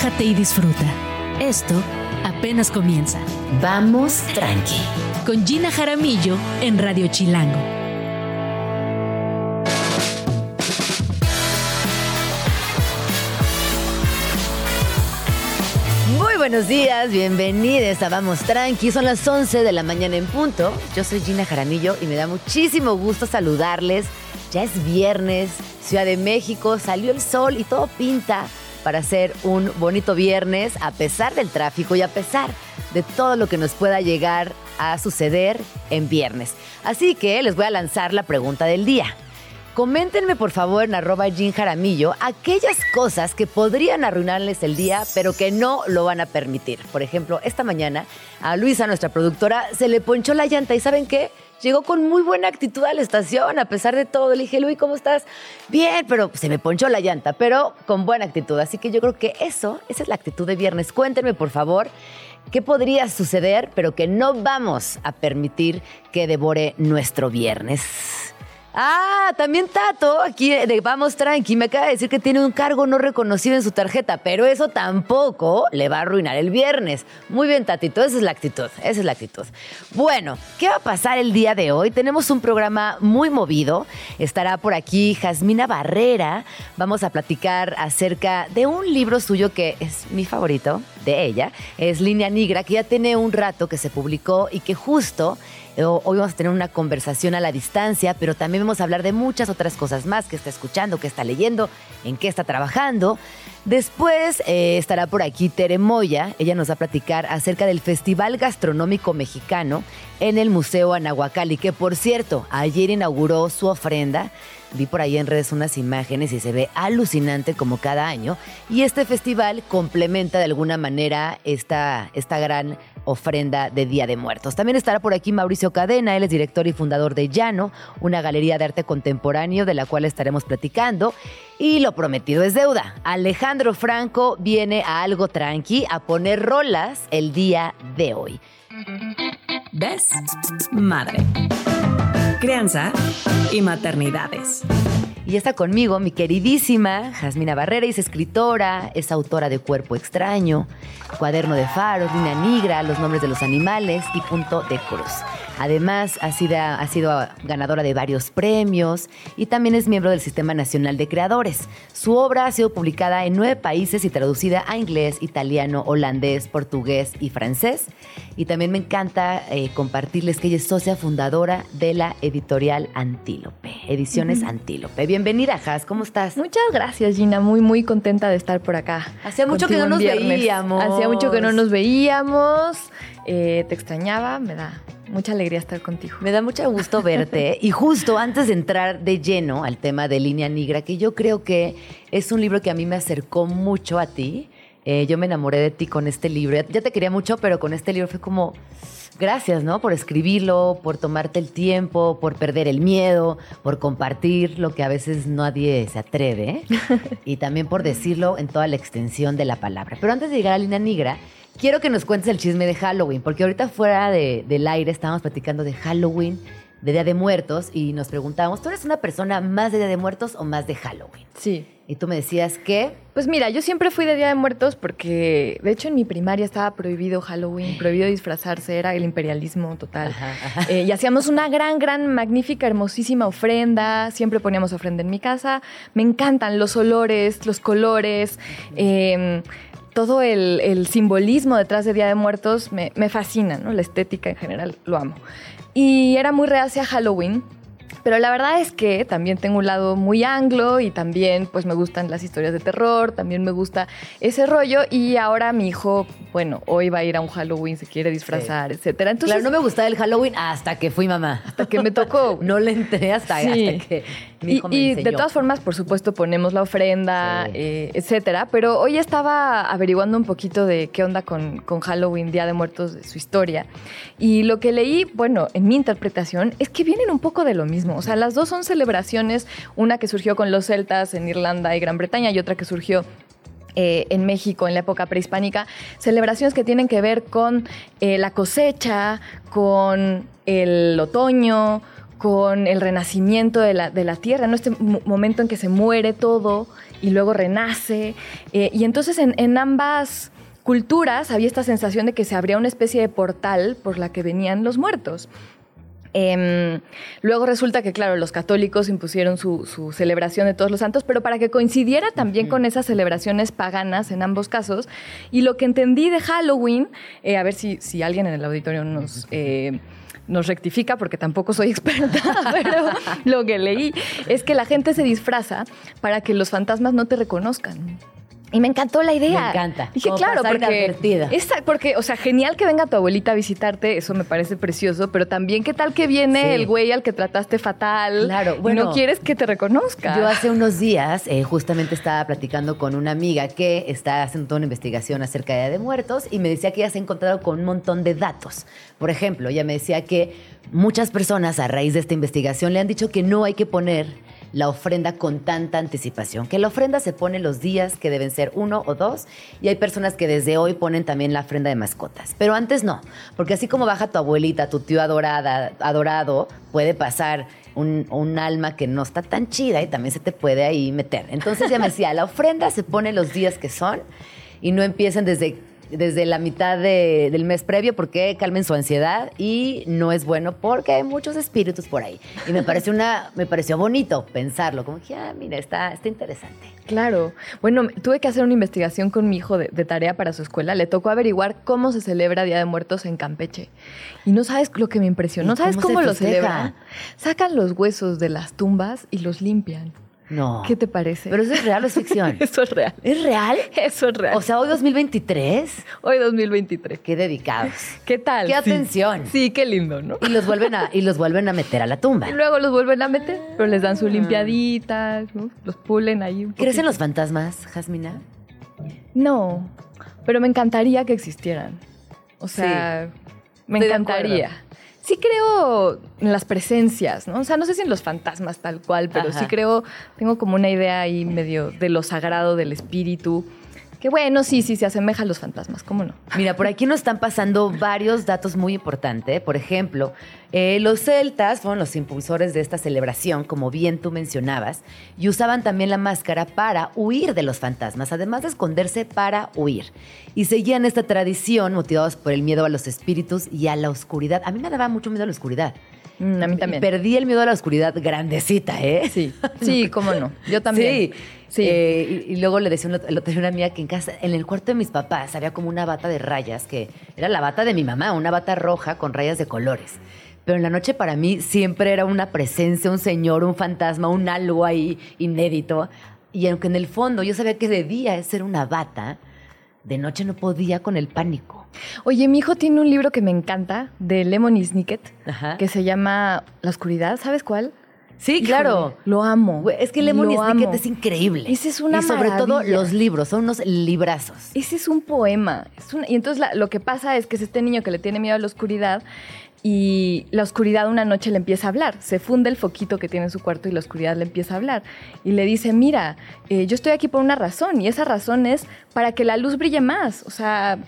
relájate y disfruta. Esto apenas comienza. Vamos tranqui. Con Gina Jaramillo en Radio Chilango. Muy buenos días, bienvenidos a Vamos Tranqui. Son las 11 de la mañana en punto. Yo soy Gina Jaramillo y me da muchísimo gusto saludarles. Ya es viernes, Ciudad de México, salió el sol y todo pinta para hacer un bonito viernes a pesar del tráfico y a pesar de todo lo que nos pueda llegar a suceder en viernes. Así que les voy a lanzar la pregunta del día. Coméntenme por favor en arroba Jean Jaramillo aquellas cosas que podrían arruinarles el día, pero que no lo van a permitir. Por ejemplo, esta mañana a Luisa, nuestra productora, se le ponchó la llanta y ¿saben qué? Llegó con muy buena actitud a la estación, a pesar de todo. Le dije, Luis, ¿cómo estás? Bien, pero se me ponchó la llanta, pero con buena actitud. Así que yo creo que eso, esa es la actitud de viernes. Cuéntenme, por favor, qué podría suceder, pero que no vamos a permitir que devore nuestro viernes. Ah, también Tato, aquí de Vamos Tranqui, me acaba de decir que tiene un cargo no reconocido en su tarjeta, pero eso tampoco le va a arruinar el viernes. Muy bien, Tatito, esa es la actitud, esa es la actitud. Bueno, ¿qué va a pasar el día de hoy? Tenemos un programa muy movido. Estará por aquí Jasmina Barrera. Vamos a platicar acerca de un libro suyo que es mi favorito, de ella. Es Línea Negra, que ya tiene un rato que se publicó y que justo Hoy vamos a tener una conversación a la distancia, pero también vamos a hablar de muchas otras cosas más que está escuchando, que está leyendo, en qué está trabajando. Después eh, estará por aquí Tere Moya. Ella nos va a platicar acerca del Festival Gastronómico Mexicano en el Museo Anahuacalli, que por cierto, ayer inauguró su ofrenda. Vi por ahí en redes unas imágenes y se ve alucinante como cada año. Y este festival complementa de alguna manera esta, esta gran ofrenda de Día de Muertos. También estará por aquí Mauricio Cadena, él es director y fundador de Llano, una galería de arte contemporáneo de la cual estaremos platicando. Y lo prometido es deuda. Alejandro Franco viene a algo tranqui a poner rolas el día de hoy. ¿Ves? Madre. Crianza y maternidades. Y está conmigo mi queridísima Jasmina Barrera, es escritora, es autora de Cuerpo Extraño, Cuaderno de Faros, Línea Negra, Los Nombres de los Animales y Punto de Cruz. Además, ha sido, ha sido, ganadora de varios premios y también es miembro del Sistema Nacional de Creadores. Su obra ha sido publicada en nueve países y traducida a inglés, italiano, holandés, portugués y francés. Y también me encanta eh, compartirles que ella es socia fundadora de la editorial Antílope, Ediciones Antílope. Bienvenida, Jas, ¿cómo estás? Muchas gracias, Gina. Muy, muy contenta de estar por acá. Hacía mucho que no nos veíamos. Hacía mucho que no nos veíamos. Eh, te extrañaba, me da mucha alegría estar contigo. Me da mucho gusto verte. y justo antes de entrar de lleno al tema de Línea Negra, que yo creo que es un libro que a mí me acercó mucho a ti. Eh, yo me enamoré de ti con este libro. Ya te quería mucho, pero con este libro fue como, gracias, ¿no? Por escribirlo, por tomarte el tiempo, por perder el miedo, por compartir lo que a veces nadie se atreve y también por decirlo en toda la extensión de la palabra. Pero antes de llegar a Línea Negra, quiero que nos cuentes el chisme de Halloween, porque ahorita fuera del aire estábamos platicando de Halloween, de Día de Muertos, y nos preguntábamos, ¿tú eres una persona más de Día de Muertos o más de Halloween? Sí. Y tú me decías que... Pues mira, yo siempre fui de Día de Muertos porque, de hecho, en mi primaria estaba prohibido Halloween, prohibido disfrazarse, era el imperialismo total. Eh, y hacíamos una gran, gran, magnífica, hermosísima ofrenda, siempre poníamos ofrenda en mi casa. Me encantan los olores, los colores. Eh, todo el, simbolismo detrás de Día de Muertos me, fascina, ¿no? La estética en general, lo amo. Y era muy reacia a Halloween, pero la verdad es que también tengo un lado muy anglo y también pues me gustan las historias de terror, también me gusta ese rollo y ahora mi hijo, bueno, hoy va a ir a un Halloween, se quiere disfrazar, etcétera. Entonces, claro, no me gustaba el Halloween hasta que fui mamá. Hasta que me tocó. no le entré hasta, hasta que mi hijo y, me y de todas formas, por supuesto, ponemos la ofrenda, eh, etcétera. Pero hoy estaba averiguando un poquito de qué onda con, con Halloween, Día de Muertos, de su historia. Y lo que leí, bueno, en mi interpretación, es que vienen un poco de lo mismo. O sea, las dos son celebraciones, una que surgió con los celtas en Irlanda y Gran Bretaña y otra que surgió eh, en México en la época prehispánica, celebraciones que tienen que ver con eh, la cosecha, con el otoño, con el renacimiento de la, de la tierra, ¿no? este momento en que se muere todo y luego renace. Eh, y entonces en, en ambas culturas había esta sensación de que se abría una especie de portal por la que venían los muertos. Em, luego resulta que, claro, los católicos impusieron su, su, celebración de todos los santos, pero para que coincidiera también con esas celebraciones paganas en ambos casos. Y lo que entendí de Halloween, eh, a ver si, si, alguien en el auditorio nos... Eh, nos rectifica porque tampoco soy experta, pero lo que leí es que la gente se disfraza para que los fantasmas no te reconozcan. Y me encantó la idea. Me encanta. Dije, claro, porque, esta, porque, o sea, genial que venga tu abuelita a visitarte, eso me parece precioso, pero también qué tal que viene sí. el güey al que trataste fatal. Claro, bueno. no quieres que te reconozca. Yo hace unos días eh, justamente estaba platicando con una amiga que está haciendo toda una investigación acerca de, de muertos y me decía que ella se ha encontrado con un montón de datos. Por ejemplo, ella me decía que muchas personas a raíz de esta investigación le han dicho que no hay que poner la ofrenda con tanta anticipación. Que la ofrenda se pone los días que deben ser uno o dos y hay personas que desde hoy ponen también la ofrenda de mascotas. Pero antes no, porque así como baja tu abuelita, tu tío adorada, adorado, puede pasar un, un, alma que no está tan chida y también se te puede ahí meter. Entonces ya me decía, la ofrenda se pone los días que son y no empiecen desde desde la mitad de, del mes previo porque calmen su ansiedad y no es bueno porque hay muchos espíritus por ahí. Y me pareció, una, me pareció bonito pensarlo, como que, ah, mira, está, está interesante. Claro. Bueno, tuve que hacer una investigación con mi hijo de, de, tarea para su escuela. Le tocó averiguar cómo se celebra Día de Muertos en Campeche. Y no sabes lo que me impresionó. ¿No sabes cómo, cómo lo celebran? Sacan los huesos de las tumbas y los limpian. No. ¿Qué te parece? ¿Pero eso es real o es ficción? eso es real. ¿Es real? Eso es real. O sea, hoy 2023. Hoy 2023. Qué dedicados. ¿Qué tal? Qué atención. Sí, sí, qué lindo, ¿no? Y los vuelven a, y los vuelven a meter a la tumba. Y luego los vuelven a meter, pero les dan su limpiadita, ¿no? los pulen ahí. Un ¿Crees en los fantasmas, Jasmina? No, pero me encantaría que existieran. O sea, sí. me Estoy encantaría sí creo en las presencias, ¿no? O sea, no sé si en los fantasmas tal cual, pero Ajá. sí creo, tengo como una idea ahí medio de lo sagrado del espíritu. Que bueno, sí, sí, se asemeja a los fantasmas, ¿cómo no? Mira, por aquí nos están pasando varios datos muy importantes. Por ejemplo, eh, los celtas fueron los impulsores de esta celebración, como bien tú mencionabas, y usaban también la máscara para huir de los fantasmas, además de esconderse para huir. Y seguían esta tradición motivados por el miedo a los espíritus y a la oscuridad. A mí me daba mucho miedo a la oscuridad. Mm, a mí también. Perdí el miedo a la oscuridad grandecita, ¿eh? Sí, sí, cómo no. Yo también. Sí. Sí. Eh, y, y, luego le decía lo tenía una amiga que en casa, en el cuarto de mis papás, había como una bata de rayas, que era la bata de mi mamá, una bata roja con rayas de colores. Pero en la noche para mí siempre era una presencia, un señor, un fantasma, un algo ahí inédito. Y aunque en el fondo yo sabía que de día es ser una bata, de noche no podía con el pánico. Oye, mi hijo tiene un libro que me encanta de Lemony Snicket, Ajá. que se llama La oscuridad, ¿sabes cuál? Sí, claro. Lo amo. Es que Lemony Snicket es increíble. Ese es una Y sobre maravilla. todo los libros, son unos librazos. Ese es un poema. Es una, y entonces la, lo que pasa es que es este niño que le tiene miedo a la oscuridad y la oscuridad una noche le empieza a hablar. Se funde el foquito que tiene en su cuarto y la oscuridad le empieza a hablar. Y le dice, mira, eh, yo estoy aquí por una razón y esa razón es para que la luz brille más. O sea,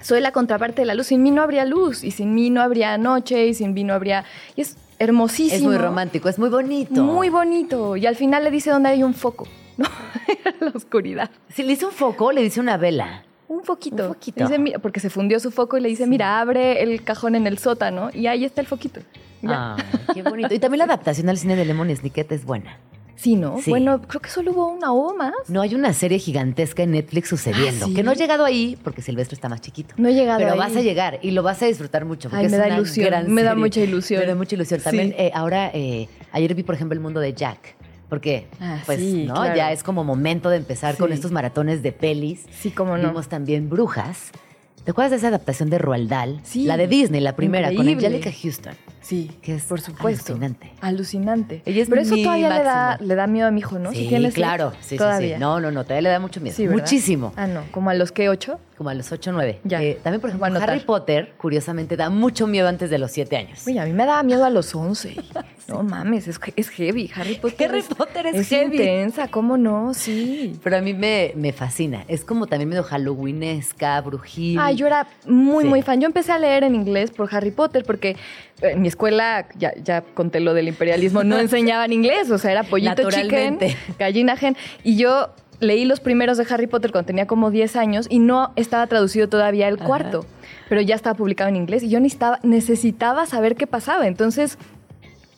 soy la contraparte de la luz. Sin mí no habría luz y sin mí no habría noche y sin mí no habría... Y es hermosísimo. Es muy romántico, es muy bonito. Muy bonito. Y al final le dice dónde hay un foco. ¿no? la oscuridad. Si le dice un foco, le dice una vela. Un foquito. Un foquito. Dice, mira, porque se fundió su foco y le dice, sí. mira, abre el cajón en el sótano y ahí está el foquito. Ah, qué bonito. Y también la adaptación al cine de Lemon Snicket es buena. Sí, ¿no? Sí. Bueno, creo que solo hubo una o más. No, hay una serie gigantesca en Netflix sucediendo. ¿Ah, sí? Que no he llegado ahí porque Silvestre está más chiquito. No he llegado Pero ahí. vas a llegar y lo vas a disfrutar mucho. Porque Ay, me es da una ilusión. me da mucha ilusión. Me da mucha ilusión. También Sí. eh, ahora, eh, ayer vi, por ejemplo, el mundo de Jack. Porque, Ah, pues, sí, ¿no? claro. Ya es como momento de empezar Sí. con estos maratones de pelis. Sí, cómo no. Vimos también Brujas. ¿Te acuerdas de esa adaptación de Roald Dahl? Sí. La de Disney, la primera, Increíble. con Angelica Houston. Sí, Que es por supuesto. alucinante. Alucinante. Ella es Pero eso todavía le da, le da miedo a mi hijo, ¿no? Sí, Si claro. Sí, sí, todavía. sí. No, no, no, todavía le da mucho miedo. Sí. Muchísimo. Ah, no. ¿Como a los que ocho? Como a los 8 o 9. Ya. también, por ejemplo. Harry Potter, curiosamente, da mucho miedo antes de los 7 años. Oye, a mí me daba miedo a los 11. No mames, es, es heavy. Harry Potter Harry Potter es es heavy. intensa, ¿cómo no? Sí. Pero a mí me, me fascina. Es como también medio halloweenesca, brujil. Ah, yo era muy, Sí. muy fan. Yo empecé a leer en inglés por Harry Potter porque eh, en mi escuela, ya, ya conté lo del imperialismo, no enseñaban inglés. O sea, era pollito chicken, gallina gen. Y yo leí los primeros de Harry Potter cuando tenía como 10 años y no estaba traducido todavía el cuarto, pero ya estaba publicado en inglés y yo necesitaba, necesitaba saber qué pasaba. Entonces,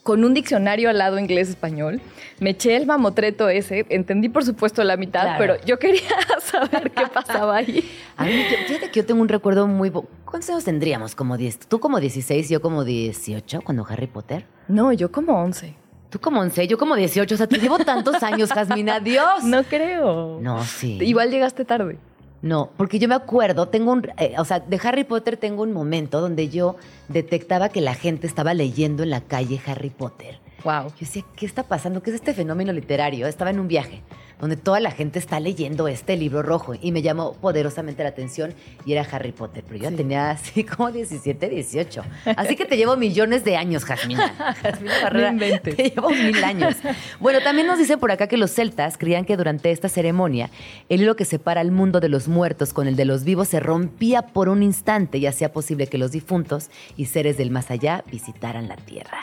con un diccionario al lado inglés-español, me eché el mamotreto ese, entendí por supuesto la mitad, pero yo quería saber qué pasaba ahí. A mí, fíjate que yo tengo un recuerdo muy... ¿Cuántos años tendríamos? Como 10. ¿Tú como 16, yo como 18 cuando Harry Potter? No, yo como 11. Tú como 11, yo como 18. O sea, te llevo tantos años, Jasmina. Dios. No creo. No, sí. Igual llegaste tarde. No, porque yo me acuerdo, tengo un, eh, o sea, de Harry Potter tengo un momento donde yo detectaba que la gente estaba leyendo en la calle Harry Potter. Wow. Yo decía, ¿qué está pasando? ¿Qué es este fenómeno literario? Estaba en un viaje donde toda la gente está leyendo este libro rojo y me llamó poderosamente la atención y era Harry Potter, pero yo tenía así como 17, 18. Así que te llevo millones de años, Jasmina. Jasmina Barrera, no te llevo mil años. Bueno, también nos dice por acá que los celtas creían que durante esta ceremonia el hilo que separa el mundo de los muertos con el de los vivos se rompía por un instante y hacía posible que los difuntos y seres del más allá visitaran la tierra.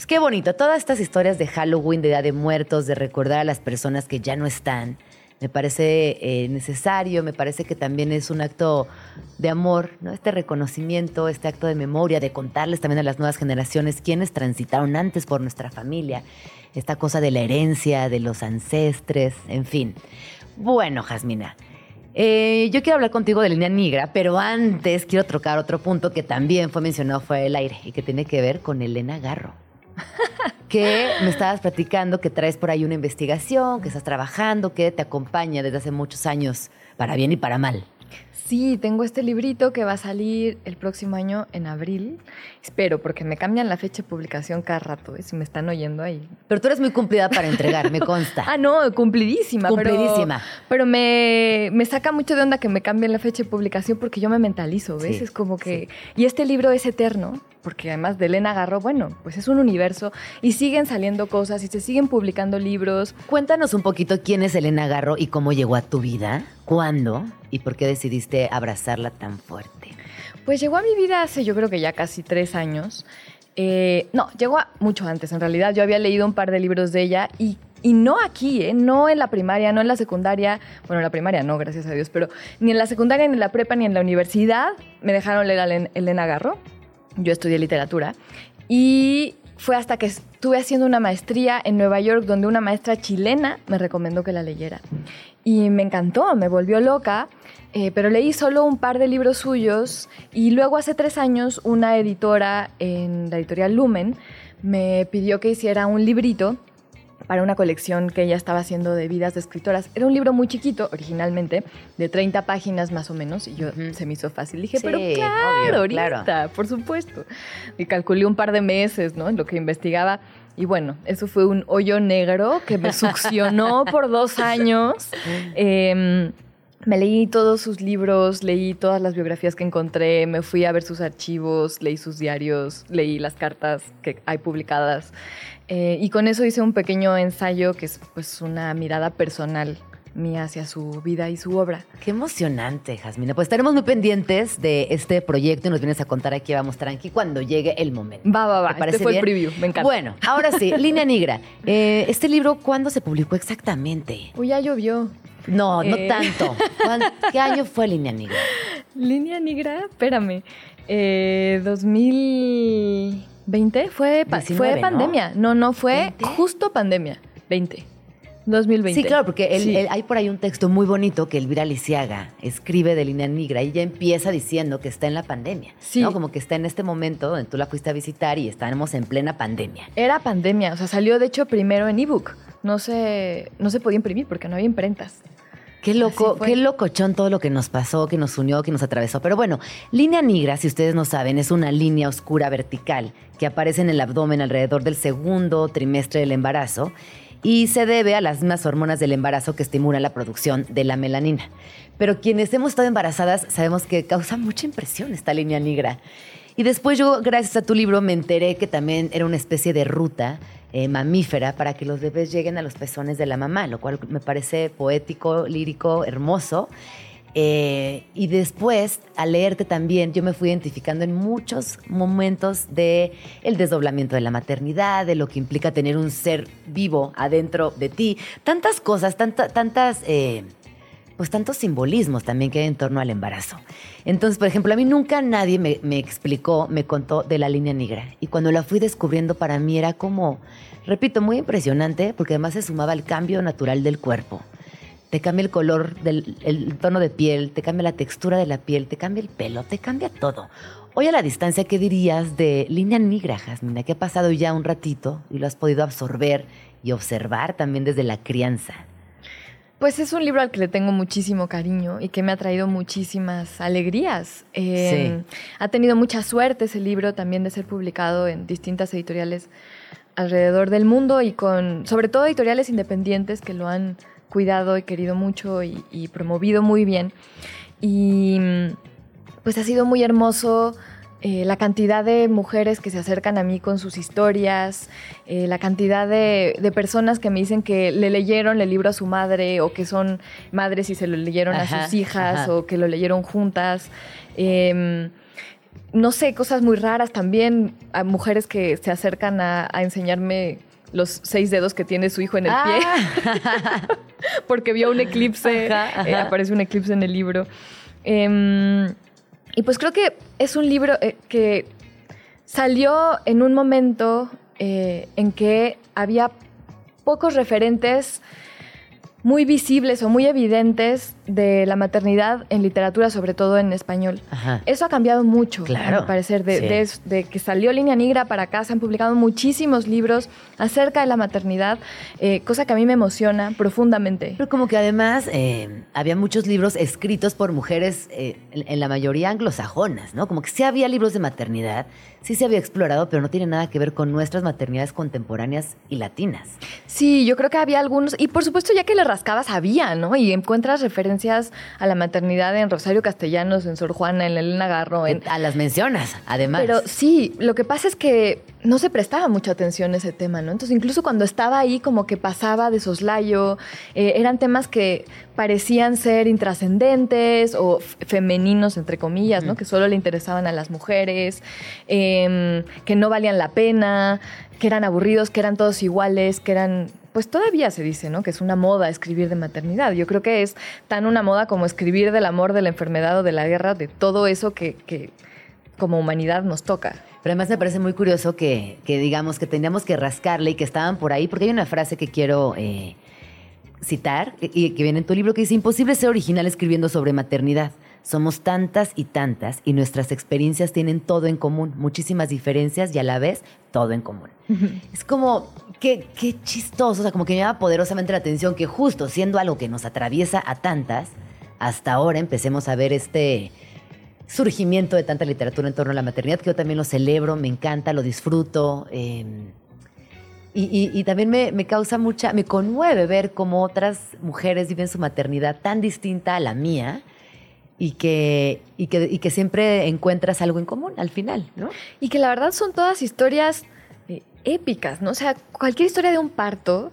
Es que bonito, todas estas historias de Halloween, de Día de Muertos, de recordar a las personas que ya no están, me parece eh, necesario, me parece que también es un acto de amor, ¿no? Este reconocimiento, este acto de memoria, de contarles también a las nuevas generaciones quiénes transitaron antes por nuestra familia, esta cosa de la herencia, de los ancestres, en fin. Bueno, Jasmina. Eh, yo quiero hablar contigo de línea negra, pero antes quiero trocar otro punto que también fue mencionado fuera del aire y que tiene que ver con Elena Garro que me estabas platicando que traes por ahí una investigación, que estás trabajando, que te acompaña desde hace muchos años, para bien y para mal. Sí, tengo este librito que va a salir el próximo año en abril. Espero, porque me cambian la fecha de publicación cada rato, ¿eh? si me están oyendo ahí. Pero tú eres muy cumplida para entregar, me consta. ah, no, cumplidísima. Cumplidísima. Pero, me, me, saca mucho de onda que me cambien la fecha de publicación porque yo me mentalizo, ¿ves? es como que... Y este libro es eterno, porque además de Elena Garro, bueno, pues es un universo y siguen saliendo cosas y se siguen publicando libros. Cuéntanos un poquito quién es Elena Garro y cómo llegó a tu vida, cuándo y por qué decidiste abrazarla tan fuerte. Pues llegó a mi vida hace yo creo que ya casi tres años. Eh, no, llegó mucho antes en realidad. Yo había leído un par de libros de ella y y no aquí, ¿eh? no en la primaria, no en la secundaria, bueno, en la primaria no, gracias a Dios, pero ni en la secundaria, ni en la prepa, ni en la universidad me dejaron leer a Elena Garro yo estudié literatura y fue hasta que estuve haciendo una maestría en Nueva York donde una maestra chilena me recomendó que la leyera. Y me encantó, me volvió loca, eh, pero leí solo un par de libros suyos y luego hace tres años una editora en la editorial Lumen me pidió que hiciera un librito para una colección que ella estaba haciendo de vidas de escritoras. Era un libro muy chiquito, originalmente, de 30 páginas más o menos, y yo se me hizo fácil. Dije, pero claro, ahorita, por supuesto. Y calculé un par de meses, ¿no? En lo que investigaba. Y bueno, eso fue un hoyo negro que me succionó por dos años. Eh, me leí todos sus libros, leí todas las biografías que encontré, me fui a ver sus archivos, leí sus diarios, leí las cartas que hay publicadas. Eh, y con eso hice un pequeño ensayo que es pues una mirada personal mía hacia su vida y su obra. Qué emocionante, Jasmina. Pues estaremos muy pendientes de este proyecto y nos vienes a contar aquí, vamos tranqui, cuando llegue el momento. Va, va, va. este fue el preview, me encanta. Bueno, ahora sí, Línea Negra. Eh, ¿Este libro cuándo se publicó exactamente? Uy, ya llovió. No, no eh. tanto. ¿Qué año fue Línea Negra? Línea Negra, espérame. Eh, 2020 fue, fue pandemia. No, no, fue justo pandemia. 20. 2020. Sí, claro, porque hay por ahí un texto muy bonito que Elvira Lisiaga escribe de Línea Negra y ella empieza diciendo que está en la pandemia. Sí. ¿no? Como que está en este momento donde tú la fuiste a visitar y estábamos en plena pandemia. Era pandemia, o sea, salió de hecho primero en ebook. No se, no se podía imprimir porque no había imprentas. Qué loco, qué locochón todo lo que nos pasó, que nos unió, que nos atravesó. Pero bueno, línea negra, si ustedes no saben, es una línea oscura vertical que aparece en el abdomen alrededor del segundo trimestre del embarazo y se debe a las mismas hormonas del embarazo que estimulan la producción de la melanina. Pero quienes hemos estado embarazadas sabemos que causa mucha impresión esta línea negra. Y después yo, gracias a tu libro, me enteré que también era una especie de ruta eh, mamífera para que los bebés lleguen a los pezones de la mamá, lo cual me parece poético, lírico, hermoso. Eh, y después, al leerte también, yo me fui identificando en muchos momentos de el desdoblamiento de la maternidad, de lo que implica tener un ser vivo adentro de ti. Tantas cosas, tantas, eh, pues tantos simbolismos también que hay en torno al embarazo. Entonces, por ejemplo, a mí nunca nadie me, explicó, me contó de la línea negra. Y cuando la fui descubriendo, para mí era como, repito, muy impresionante, porque además se sumaba al cambio natural del cuerpo te cambia el color del el tono de piel, te cambia la textura de la piel, te cambia el pelo, te cambia todo. Hoy a la distancia, ¿qué dirías de Línea Negra, Jasmina? Que ha pasado ya un ratito y lo has podido absorber y observar también desde la crianza. Pues es un libro al que le tengo muchísimo cariño y que me ha traído muchísimas alegrías. Em, ha tenido mucha suerte ese libro también de ser publicado en distintas editoriales alrededor del mundo y con, sobre todo editoriales independientes que lo han cuidado y querido mucho y, promovido muy bien. Y pues ha sido muy hermoso eh, la cantidad de mujeres que se acercan a mí con sus historias, eh, la cantidad de, personas que me dicen que le leyeron el libro a su madre o que son madres y se lo leyeron a sus hijas o que lo leyeron juntas. Em, no sé, cosas muy raras también, a mujeres que se acercan a enseñarme los seis dedos que tiene su hijo en el pie, ah. porque vio un eclipse, eh, aparece un eclipse en el libro. Y pues creo que es un libro eh, que salió en un momento eh, en que había pocos referentes muy visibles o muy evidentes de la maternidad en literatura, sobre todo en español. Eso ha cambiado mucho, claro. a mi parecer. De, que salió Línea Negra para acá, se han publicado muchísimos libros acerca de la maternidad, eh, cosa que a mí me emociona profundamente. Pero como que además eh, había muchos libros escritos por mujeres, eh, en, la mayoría anglosajonas, ¿no? Como que sí había libros de maternidad, sí se había explorado, pero no tiene nada que ver con nuestras maternidades contemporáneas y latinas. Sí, yo creo que había algunos, y por supuesto ya que le rascabas había, ¿no? Y encuentras referencias a la maternidad en Rosario Castellanos, en Sor Juana, en Elena Garro. En... A las mencionas, además. Pero sí, lo que pasa es que no se prestaba mucha atención a ese tema, ¿no? Entonces, incluso cuando estaba ahí, como que pasaba de soslayo, eh, eran temas que parecían ser intrascendentes o femeninos, entre comillas, ¿no? Que solo le interesaban a las mujeres, em, que no valían la pena, que eran aburridos, que eran todos iguales, que eran pues todavía se dice, ¿no? Que es una moda escribir de maternidad. Yo creo que es tan una moda como escribir del amor, de la enfermedad o de la guerra, de todo eso que, como humanidad nos toca. Pero además me parece muy curioso que, digamos que teníamos que rascarle y que estaban por ahí, porque hay una frase que quiero eh, citar y que viene en tu libro que dice, imposible ser original escribiendo sobre maternidad. Somos tantas y tantas y nuestras experiencias tienen todo en común, muchísimas diferencias y a la vez todo en común. Es como, qué, qué chistoso, o sea, como que me llama poderosamente la atención que justo siendo algo que nos atraviesa a tantas, hasta ahora empecemos a ver este surgimiento de tanta literatura en torno a la maternidad, que yo también lo celebro, me encanta, lo disfruto. Em, y, también me, me, causa mucha, me conmueve ver cómo otras mujeres viven su maternidad tan distinta a la mía y que, y que, y que siempre encuentras algo en común al final, ¿no? Y que la verdad son todas historias épicas, ¿no? O sea, cualquier historia de un parto,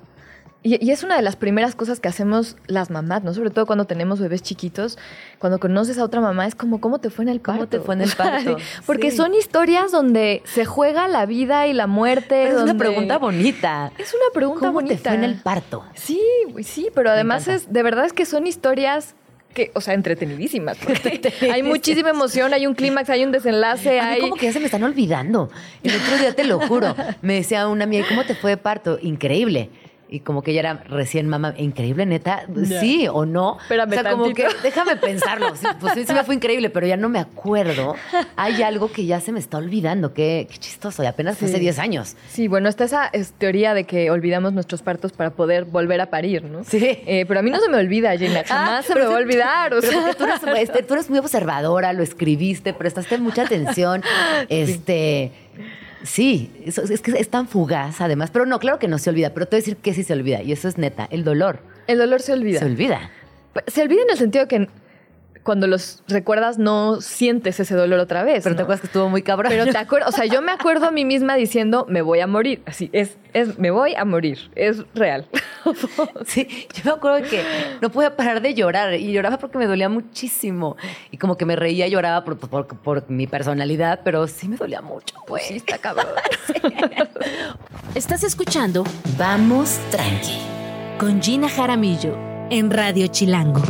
y, es una de las primeras cosas que hacemos las mamás, ¿no? Sobre todo cuando tenemos bebés chiquitos, cuando conoces a otra mamá, es como, ¿cómo te fue en el parto? ¿Cómo te fue en el parto? Porque son historias donde se juega la vida y la muerte. es una pregunta bonita. Es una pregunta bonita. ¿Cómo te fue en el parto? Sí, sí, pero además es, de verdad es que son historias que, o sea, entretenidísimas. hay muchísima emoción, hay un clímax, hay un desenlace. hay... como que ya se me están olvidando. El otro día te lo juro. Me decía una amiga, ¿cómo te fue de parto? Increíble y como que ella era recién mamá, increíble, neta, sí o no. Espérame o sea, como que déjame pensarlo. pues sí, sí me fue increíble, pero ya no me acuerdo. Hay algo que ya se me está olvidando, qué, chistoso, y apenas hace 10 años. Sí, bueno, está esa teoría de que olvidamos nuestros partos para poder volver a parir, ¿no? Sí. Eh, pero a mí no se me olvida, Gina, ah, jamás se me va a olvidar. O sea. tú, eres, este, tú eres muy observadora, lo escribiste, prestaste mucha atención. Este Sí, es, es que es tan fugaz además, pero no, claro que no se olvida, pero te voy a decir que sí se olvida y eso es neta, el dolor. El dolor se olvida. Se olvida. Se olvida en el sentido que cuando los recuerdas no sientes ese dolor otra vez. Pero te acuerdas que estuvo muy cabrón. Pero te acuerdas, o sea, yo me acuerdo a mí misma diciendo, me voy a morir. Así, es, es, me voy a morir. Es real. Sí, yo me acuerdo que no podía parar de llorar y lloraba porque me dolía muchísimo. Y como que me reía y lloraba por, por- por mi personalidad, pero sí me dolía mucho. Pues sí, está cabrón. Estás escuchando Vamos Tranqui con Gina Jaramillo en Radio Chilango.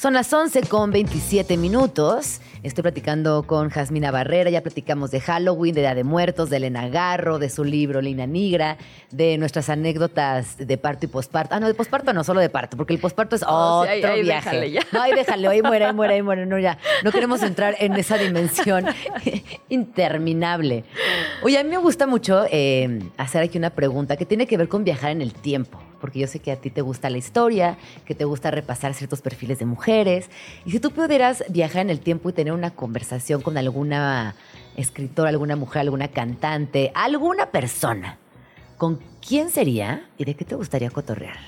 Son las 11 con 27 minutos. Estoy platicando con Jasmina Barrera. Ya platicamos de Halloween, de Día de Muertos, de Elena Garro, de su libro Lina Nigra, de nuestras anécdotas de parto y posparto. Ah, no, de posparto no, solo de parto, porque el posparto es No, otro sí, ahí- ahí viaje. déjale ya. No, ahí déjale, ahí muere, ahí muere, ahí muere. No, ya. No queremos entrar en esa dimensión interminable. Oye, a mí me gusta mucho eh, hacer aquí una pregunta que tiene que ver con viajar en el tiempo porque yo sé que a ti te gusta la historia, que te gusta repasar ciertos perfiles de mujeres. Y si tú pudieras viajar en el tiempo y tener una conversación con alguna escritora, alguna mujer, alguna cantante, alguna persona, ¿con quién sería y de qué te gustaría cotorrear?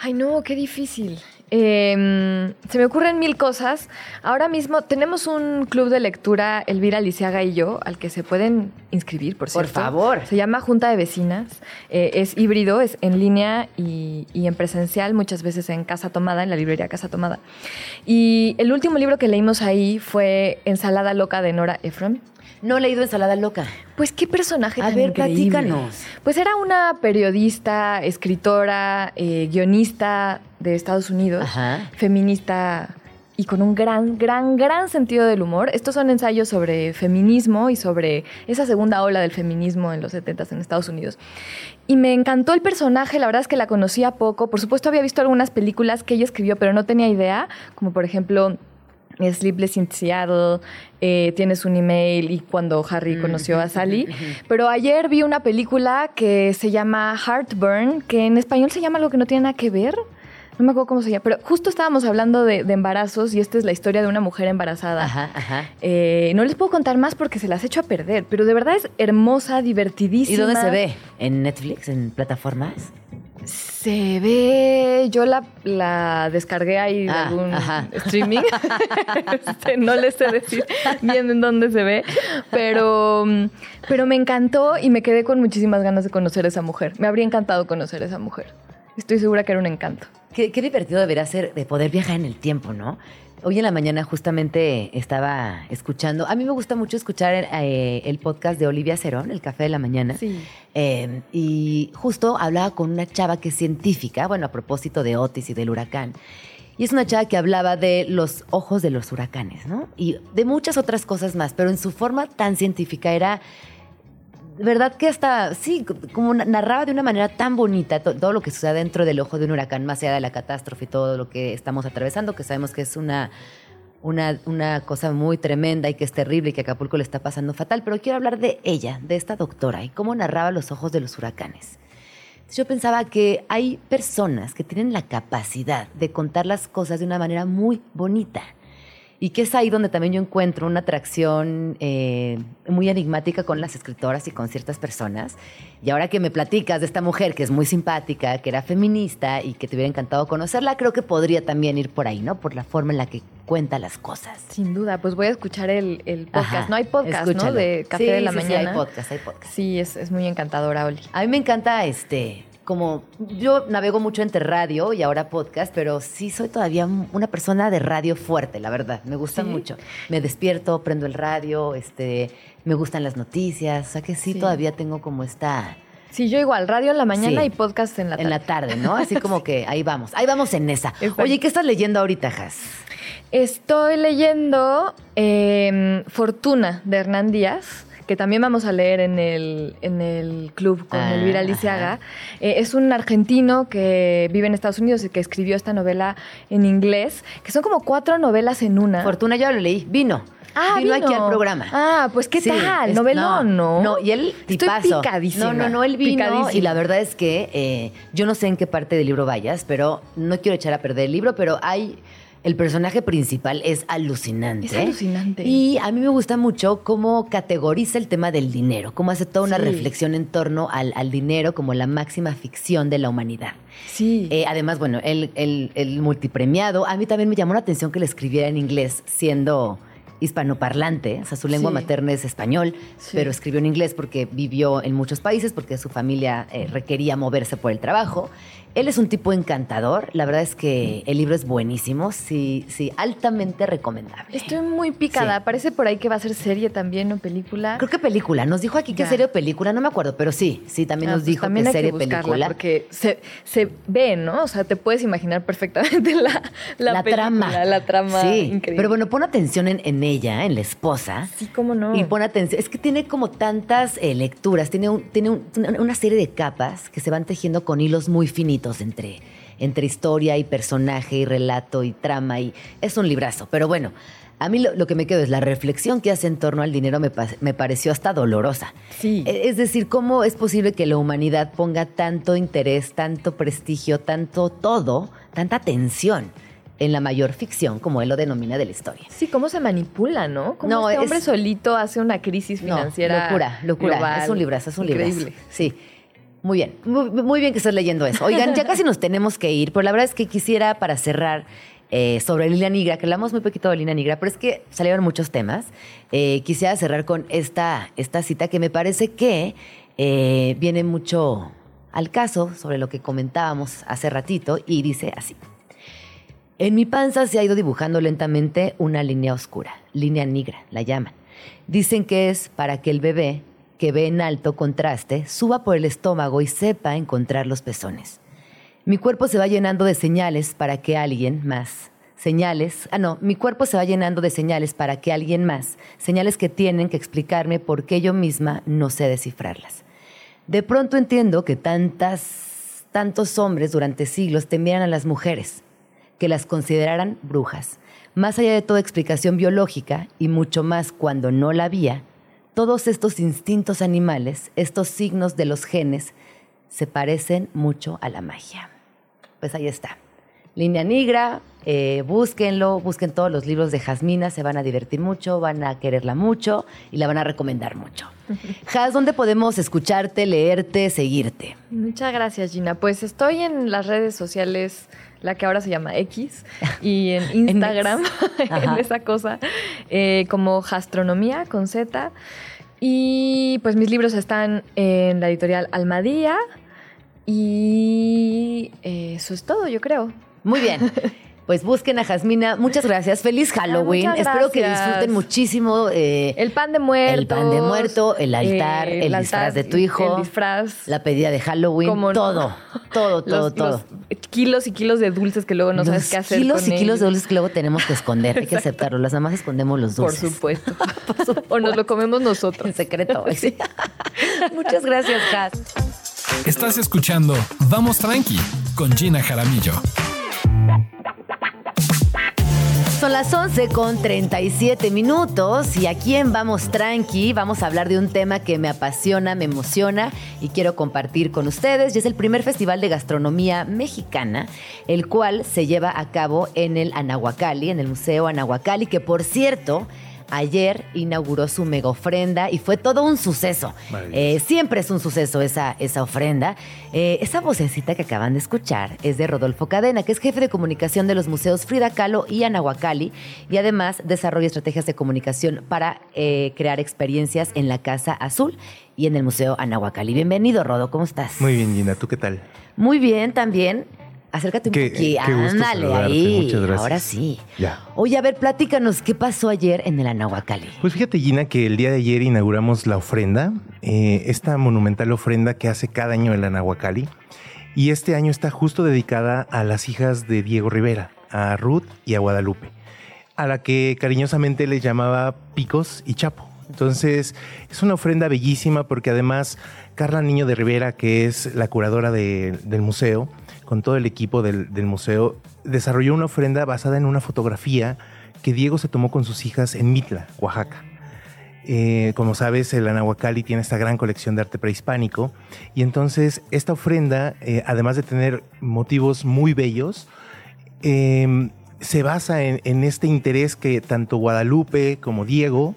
Ay, no, qué difícil. Eh, se me ocurren mil cosas. Ahora mismo tenemos un club de lectura, Elvira Lisiaga y yo, al que se pueden inscribir, por Por favor. Se llama Junta de Vecinas. Eh, es híbrido, es en línea y, y en presencial, muchas veces en Casa Tomada, en la librería Casa Tomada. Y el último libro que leímos ahí fue Ensalada Loca de Nora Ephron. No he leído Ensalada Loca. Pues qué personaje A tan ver, increíble. platícanos. Pues era una periodista, escritora, eh, guionista de Estados Unidos, Ajá. feminista y con un gran, gran, gran sentido del humor. Estos son ensayos sobre feminismo y sobre esa segunda ola del feminismo en los 70 en Estados Unidos. Y me encantó el personaje, la verdad es que la conocía poco. Por supuesto había visto algunas películas que ella escribió, pero no tenía idea, como por ejemplo... Sleepless in Seattle, eh, tienes un email y cuando Harry conoció a Sally. Pero ayer vi una película que se llama Heartburn, que en español se llama algo que no tiene nada que ver. No me acuerdo cómo se llama, pero justo estábamos hablando de, de embarazos y esta es la historia de una mujer embarazada. Ajá, ajá. Eh, no les puedo contar más porque se las echo a perder, pero de verdad es hermosa, divertidísima. ¿Y dónde se ve? ¿En Netflix? ¿En plataformas? Se ve, yo la, la descargué ahí de Ah, algún ajá. streaming. Este, no les sé decir bien en dónde se ve, pero, pero me encantó y me quedé con muchísimas ganas de conocer a esa mujer. Me habría encantado conocer a esa mujer. Estoy segura que era un encanto. Qué, qué divertido debería ser de poder viajar en el tiempo, ¿no? Hoy en la mañana justamente estaba escuchando, a mí me gusta mucho escuchar eh, el podcast de Olivia Cerón, El Café de la Mañana. Sí. Eh, y justo hablaba con una chava que es científica, bueno, a propósito de Otis y del huracán. Y es una chava que hablaba de los ojos de los huracanes, ¿no? Y de muchas otras cosas más, pero en su forma tan científica era verdad que hasta, sí, como na- narraba de una manera tan bonita to- todo lo que sucede dentro del ojo de un huracán, más allá de la catástrofe y todo lo que estamos atravesando, que sabemos que es una, una, una cosa muy tremenda y que es terrible y que Acapulco le está pasando fatal, pero quiero hablar de ella, de esta doctora y cómo narraba los ojos de los huracanes. Yo pensaba que hay personas que tienen la capacidad de contar las cosas de una manera muy bonita. Y que es ahí donde también yo encuentro una atracción eh, muy enigmática con las escritoras y con ciertas personas. Y ahora que me platicas de esta mujer que es muy simpática, que era feminista y que te hubiera encantado conocerla, creo que podría también ir por ahí, ¿no? Por la forma en la que cuenta las cosas. Sin duda, pues voy a escuchar el, el podcast. Ajá, no hay podcast, ¿no? De Café Sí, de la sí, sí, Mañana. hay podcast, hay podcast. Sí, es, es muy encantadora, Oli. A mí me encanta este, como yo navego mucho entre radio y ahora podcast, pero sí soy todavía una persona de radio fuerte, la verdad. Me gusta ¿Sí? mucho. Me despierto, prendo el radio, este, me gustan las noticias, o sea que sí, Sí. todavía tengo como esta Sí, yo igual, radio en la mañana Sí. y podcast en la tarde. en la tarde, ¿no? Así como que ahí vamos, ahí vamos en esa. Oye, ¿qué estás leyendo ahorita, Jas? Estoy leyendo eh, Fortuna de Hernán Díaz, que también vamos a leer en el, en el club con Ah, Elvira Lisiaga. Eh, es un argentino que vive en Estados Unidos y que escribió esta novela en inglés, que son como cuatro novelas en una. Fortuna, ya lo leí, vino. Ah, vino, vino. aquí al programa. Ah, pues qué Sí, tal, novelón, ¿no? No, y él tipazo. picadísima. No, no, no, él vino picadísima. y la verdad es que eh, yo no sé en qué parte del libro vayas, pero no quiero echar a perder el libro, pero hay El personaje principal es alucinante. Es alucinante. Y a mí me gusta mucho cómo categoriza el tema del dinero, cómo hace toda una Sí. reflexión en torno al, al dinero como la máxima ficción de la humanidad. Sí. Eh, además, bueno, el, el- el multipremiado, a mí también me llamó la atención que le escribiera en inglés, siendo hispanoparlante, o sea, su lengua Sí. materna es español, Sí. pero escribió en inglés porque vivió en muchos países, porque su familia eh, requería moverse por el trabajo. Él es un tipo encantador, la verdad es que el libro es buenísimo, sí, sí, altamente recomendable. Estoy muy picada. Sí. Parece por ahí que va a ser serie también o película. Creo que película, nos dijo aquí que Ya. serie o película, no me acuerdo, pero sí, sí, también Ah, nos pues dijo también que serie o película. Porque se, se ve, ¿no? O sea, te puedes imaginar perfectamente la, la, película, trama. La trama Sí, increíble. pero bueno, pon atención en, en ella, en la esposa. Sí, cómo no. Y pon atención, es que tiene como tantas eh, lecturas, tiene, un- tiene un- una, una serie de capas que se van tejiendo con hilos muy finitos entre, entre historia y personaje y relato y trama y es un librazo. Pero bueno, a mí lo, lo que me quedo es la reflexión que hace en torno al dinero me, me pareció hasta dolorosa. Sí. E- Es decir, ¿cómo es posible que la humanidad ponga tanto interés, tanto prestigio, tanto todo, tanta atención en la mayor ficción, como él lo denomina de la historia? Sí, cómo se manipula, ¿no? Cómo No, este hombre es- solito hace una crisis No, financiera. locura, locura. global. Es un librazo, es un Increíble. librazo. Sí. Muy bien, muy, muy bien que estés leyendo eso. Oigan, ya casi nos tenemos que ir, pero la verdad es que quisiera para cerrar eh, sobre Línea Negra, que hablamos muy poquito de Línea Negra, pero es que salieron muchos temas. Eh, quisiera cerrar con esta, esta cita que me parece que eh, viene mucho al caso sobre lo que comentábamos hace ratito y dice así. En mi panza se ha ido dibujando lentamente una línea oscura, línea negra, la llaman. Dicen que es para que el bebé, que ve en alto contraste, suba por el estómago y sepa encontrar los pezones. Mi cuerpo se va llenando de señales para que alguien más, señales, ah no, mi cuerpo se va llenando de señales para que alguien más, señales que tienen que explicarme por qué yo misma no sé descifrarlas. De pronto entiendo que tantas, tantos hombres durante siglos temieran a las mujeres, que las consideraran brujas. Más allá de toda explicación biológica, y mucho más cuando no la había, todos estos instintos animales, estos signos de los genes, se parecen mucho a la magia. Pues ahí está. Línea Negra, eh, búsquenlo, busquen todos los libros de Jasmina, se van a divertir mucho, van a quererla mucho y la van a recomendar mucho. Jas, ¿dónde podemos escucharte, leerte, seguirte? Muchas gracias, Gina. Pues estoy en las redes sociales, la que ahora se llama X, y en Instagram, en, esa cosa, eh, como Gastronomía con Z. Y pues mis libros están en la editorial Almadía. Y eh, eso es todo, yo creo. Muy bien. Pues busquen a Jasmina. Muchas gracias. Feliz Halloween. muchas Espero que disfruten muchísimo eh, El pan de muerto. El pan de muerto, el altar, el disfraz de tu hijo, El disfraz. la pedida de Halloween. Todo, todo, todo, los, todo. los kilos y kilos de dulces que luego no Los sabes qué hacer. kilos con y kilos de dulces que luego tenemos que esconder. Hay que aceptarlo. Las mamás escondemos los Por dulces. supuesto. o nos lo comemos nosotros. En secreto. sí. Muchas gracias, Jas. Estás escuchando Vamos Tranqui con Gina Jaramillo. Son las 11 con 37 minutos y aquí en Vamos Tranqui vamos a hablar de un tema que me apasiona, me emociona y quiero compartir con ustedes. Y es el primer festival de gastronomía mexicana, el cual se lleva a cabo en el Anahuacalli, en el Museo Anahuacalli, que por cierto... Ayer inauguró su mega ofrenda y fue todo un suceso. Eh, siempre es un suceso esa, esa ofrenda. Eh, esa vocecita que acaban de escuchar es de Rodolfo Cadena, que es jefe de comunicación de los museos Frida Kahlo y Anahuacalli, y además desarrolla estrategias de comunicación para eh, crear experiencias en la Casa Azul y en el Museo Anahuacalli. Bienvenido, Rodo, ¿cómo estás? Muy bien, Gina, ¿tú qué tal? Muy bien también. Acércate un Qué- poquito. qué Ándale ahí. muchas gracias. Ahora sí. Ya. Oye, a ver, platícanos, ¿qué pasó ayer en el Anahuacalli? Pues fíjate, Gina, que el día de ayer inauguramos la ofrenda, eh, esta monumental ofrenda que hace cada año el Anahuacalli. Y este año está justo dedicada a las hijas de Diego Rivera, a Ruth y a Guadalupe, a la que cariñosamente les llamaba Picos y Chapo. Entonces, es una ofrenda bellísima porque además Carla Niño de Rivera, que es la curadora de- del museo, con todo el equipo del, museo, desarrolló una ofrenda basada en una fotografía que Diego se tomó con sus hijas en Mitla, Oaxaca. Eh, como sabes, el Anahuacalli tiene esta gran colección de arte prehispánico y entonces esta ofrenda, eh, además de tener motivos muy bellos, eh, se basa en, en este interés que tanto Guadalupe como Diego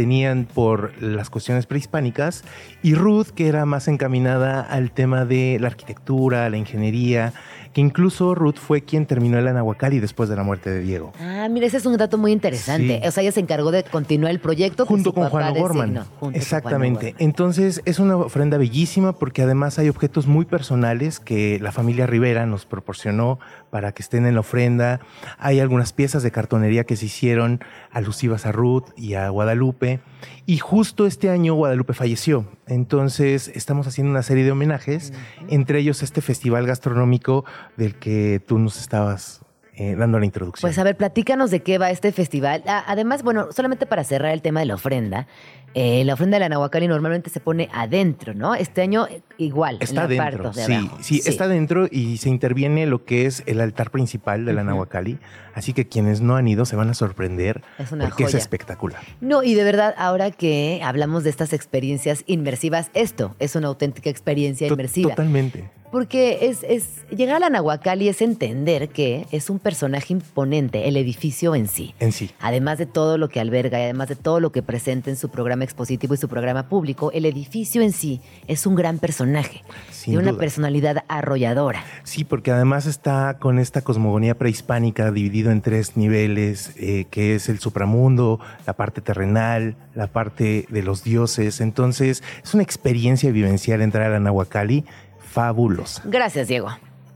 tenían por las cuestiones prehispánicas y Ruth que era más encaminada al tema de la arquitectura, la ingeniería, que incluso Ruth fue quien terminó el Anahuacalli después de la muerte de Diego. Ah, mira, ese es un dato muy interesante. Sí. O sea, ella se encargó de continuar el proyecto Junto con Juan O'Gorman. Exactamente. Entonces es una ofrenda bellísima porque además hay objetos muy personales que la familia Rivera nos proporcionó para que estén en la ofrenda. Hay algunas piezas de cartonería que se hicieron alusivas a Ruth y a Guadalupe. Y justo este año Guadalupe falleció. Entonces estamos haciendo una serie de homenajes, entre ellos este festival gastronómico del que tú nos estabas eh, dando la introducción. Pues a ver, platícanos de qué va este festival. Además, bueno, solamente para cerrar el tema de la ofrenda, eh, la ofrenda de la Nahuacali normalmente se pone adentro, ¿no? Este año eh, igual, Está en la dentro, parte de sí, abajo. sí, está dentro y se interviene lo que es el altar principal de la. Nahuacali. Así que quienes no han ido se van a sorprender Es una porque es espectacular. No, y de verdad, ahora que hablamos de estas experiencias inmersivas, esto es una auténtica experiencia inmersiva. Totalmente. Porque es, es llegar a la Nahuacali es entender que es un personaje imponente, el edificio en sí. En sí. Además de todo lo que alberga y además de todo lo que presenta en su programa expositivo y su programa público, el edificio en sí es un gran personaje, Sin de una duda. personalidad arrolladora. Sí, porque además está con esta cosmogonía prehispánica en tres niveles, eh, que es el supramundo, la parte terrenal, la parte de los dioses. Entonces, es una experiencia vivencial entrar a Nahuacali fabulosa. Gracias, Diego.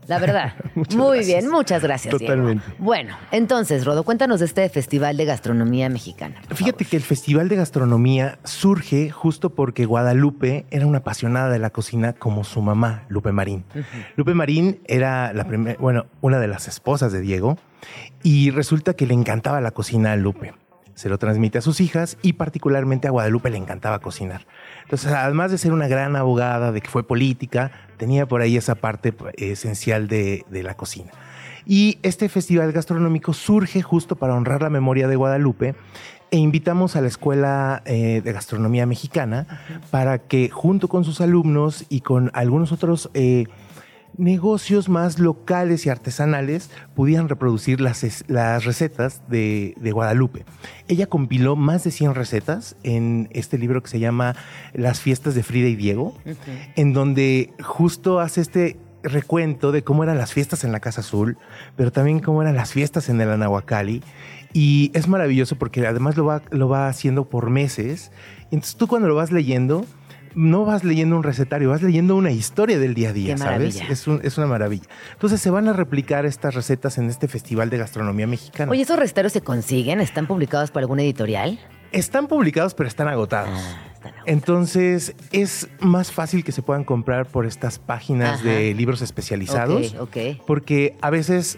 La verdad. Muy gracias. bien, muchas gracias, Diego. Totalmente. Bueno, entonces, Rodo, cuéntanos de este Festival de Gastronomía Mexicana. Fíjate favor. que el Festival de Gastronomía surge justo porque Guadalupe era una apasionada de la cocina como su mamá, Lupe Marín. Lupe Marín era la primer- bueno, una de las esposas de Diego y resulta que le encantaba la cocina a Lupe. Se lo transmite a sus hijas y particularmente a Guadalupe le encantaba cocinar. Entonces, además de ser una gran abogada, de que fue política, tenía por ahí esa parte pues, esencial de, de la cocina. Y este festival gastronómico surge justo para honrar la memoria de Guadalupe e invitamos a la Escuela eh, de Gastronomía Mexicana para que junto con sus alumnos y con algunos otros eh, negocios más locales y artesanales pudieran reproducir las, las recetas de, de Guadalupe. Ella compiló más de 100 recetas en este libro que se llama Las fiestas de Frida y Diego, en donde justo hace este recuento de cómo eran las fiestas en la Casa Azul, pero también cómo eran las fiestas en el Anahuacali. Y es maravilloso porque además lo va, lo va haciendo por meses. Entonces tú cuando lo vas leyendo, no vas leyendo un recetario, vas leyendo una historia del día a día, Qué ¿sabes? Es, un- es una maravilla. Entonces se van a replicar estas recetas en este Festival de Gastronomía Mexicana. Oye, ¿esos recetarios se consiguen? ¿Están publicados por alguna editorial? Están publicados, pero están agotados. Ah, están agotados. Entonces es más fácil que se puedan comprar por estas páginas Ajá. de libros especializados. Ok, ok. Porque a veces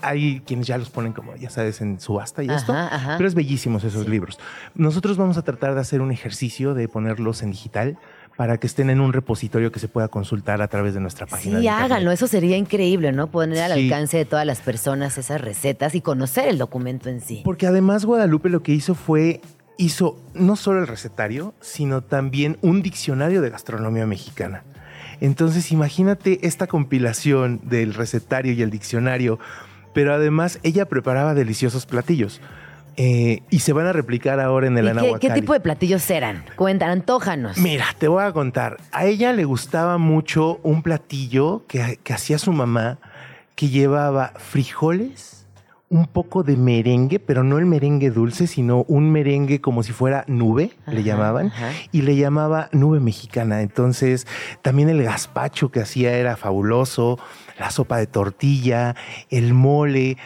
hay quienes ya los ponen como, ya sabes, en subasta y esto. Ajá. Pero es bellísimos esos Sí. libros. Nosotros vamos a tratar de hacer un ejercicio de ponerlos en digital para que estén en un repositorio que se pueda consultar a través de nuestra página. Sí, háganlo, eso sería increíble, ¿no? Poner al Sí. alcance de todas las personas esas recetas y conocer el documento en sí. Porque además Guadalupe lo que hizo fue, hizo no solo el recetario, sino también un diccionario de gastronomía mexicana. Entonces imagínate esta compilación del recetario y el diccionario, pero además ella preparaba deliciosos platillos. Eh, y se van a replicar ahora en el ¿Y qué, qué Anahuacalli. tipo de platillos eran? Cuentan, antójanos. Mira, te voy a contar. A ella le gustaba mucho un platillo que, que hacía su mamá que llevaba frijoles, un poco de merengue, pero no el merengue dulce, sino un merengue como si fuera nube, le llamaban, ajá. y le llamaba nube mexicana. Entonces, también el gazpacho que hacía era fabuloso, la sopa de tortilla, el mole.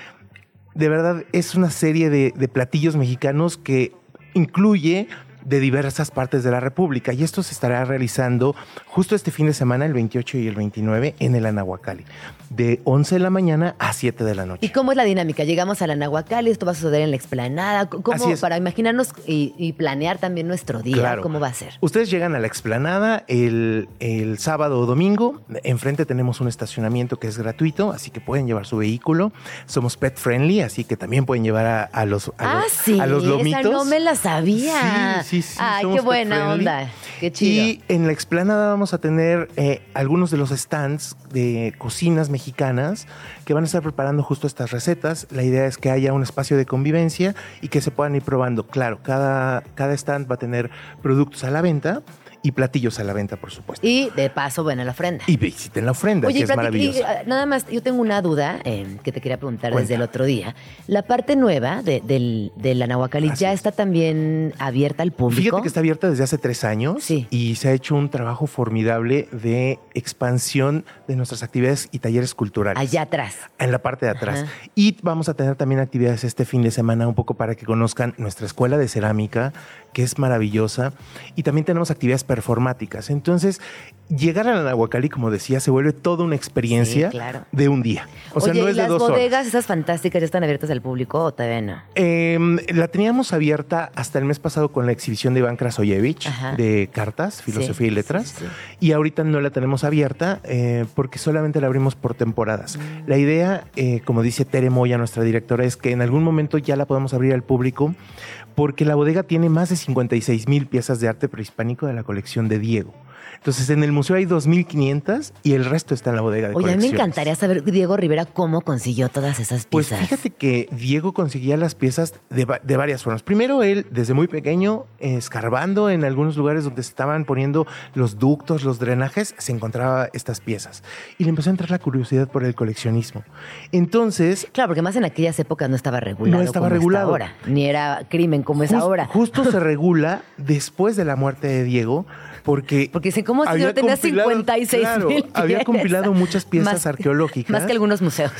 De verdad, es una serie de, de platillos mexicanos que incluye de diversas partes de la República. Y esto se estará realizando justo este fin de semana, el 28 y el 29, en el Anahuacali, de 11 de la mañana a 7 de la ¿Y noche. cómo es la dinámica? Llegamos a la Nahuacali, esto va a suceder en la explanada. ¿Cómo, para imaginarnos y, y planear también nuestro día? Claro. ¿Cómo va a ser? Ustedes llegan a la explanada el, el sábado o domingo. Enfrente tenemos un estacionamiento que es gratuito, así que pueden llevar su vehículo. Somos pet friendly, así que también pueden llevar a, a los, a ah, los, sí, a los lomitos. esa no me la sabía. Sí, sí, sí. Ay, somos qué pet buena friendly. onda. Qué chido. Y en la explanada vamos a tener eh, algunos de los stands de cocinas mexicanas que van a estar preparando justo estas recetas. La idea es que haya un espacio de convivencia y que se puedan ir probando. Claro, cada, cada stand va a tener productos a la venta y platillos a la venta, por supuesto. Y de paso, bueno, la ofrenda. Y visiten la ofrenda, Oye, que es maravillosa. ah, nada más, yo tengo una duda eh, que te quería preguntar Cuenta. desde el otro día. La parte nueva de, del, de la Nahuacali Así ya es. está también abierta al público. Fíjate que está abierta desde hace tres años Sí. y se ha hecho un trabajo formidable de expansión de nuestras actividades y talleres culturales. allá atrás. En la parte de atrás. Ajá. Y vamos a tener también actividades este fin de semana un poco para que conozcan nuestra escuela de cerámica, que es maravillosa. Y también tenemos actividades performáticas. Entonces, llegar a la Nahuacali, como decía, se vuelve toda una experiencia Sí, claro. de un día. O sea, Oye, no ¿y es de las dos bodegas, horas. esas fantásticas, ya están abiertas al público o todavía no? Eh, la teníamos abierta hasta el mes pasado con la exhibición de Iván Krasoyevich Ajá. de cartas, filosofía Sí, y letras. sí. Y ahorita no la tenemos abierta eh, porque solamente la abrimos por temporadas. Mm. La idea, eh, como dice Tere Moya, nuestra directora, es que en algún momento ya la podemos abrir al público porque la bodega tiene más de 56 mil piezas de arte prehispánico de la colección de Diego. Entonces, en el museo hay 2.500 y el resto está en la bodega de Oye, a mí me colecciones. encantaría saber, Diego Rivera, cómo consiguió todas esas Pues piezas. fíjate que Diego conseguía las piezas de, de varias formas. Primero, él, desde muy pequeño, escarbando en algunos lugares donde se estaban poniendo los ductos, los drenajes, se encontraba estas piezas. Y le empezó a entrar la curiosidad por el coleccionismo. Entonces, Claro, porque más en aquellas épocas no estaba regulado. No estaba como está regulado. ahora, ni era crimen como es ahora. justo se regula después de la muerte de Diego, porque... Porque dicen, ¿cómo si había yo tenía compilado- 56 claro, mil había compilado muchas piezas Más- arqueológicas. Más que algunos museos.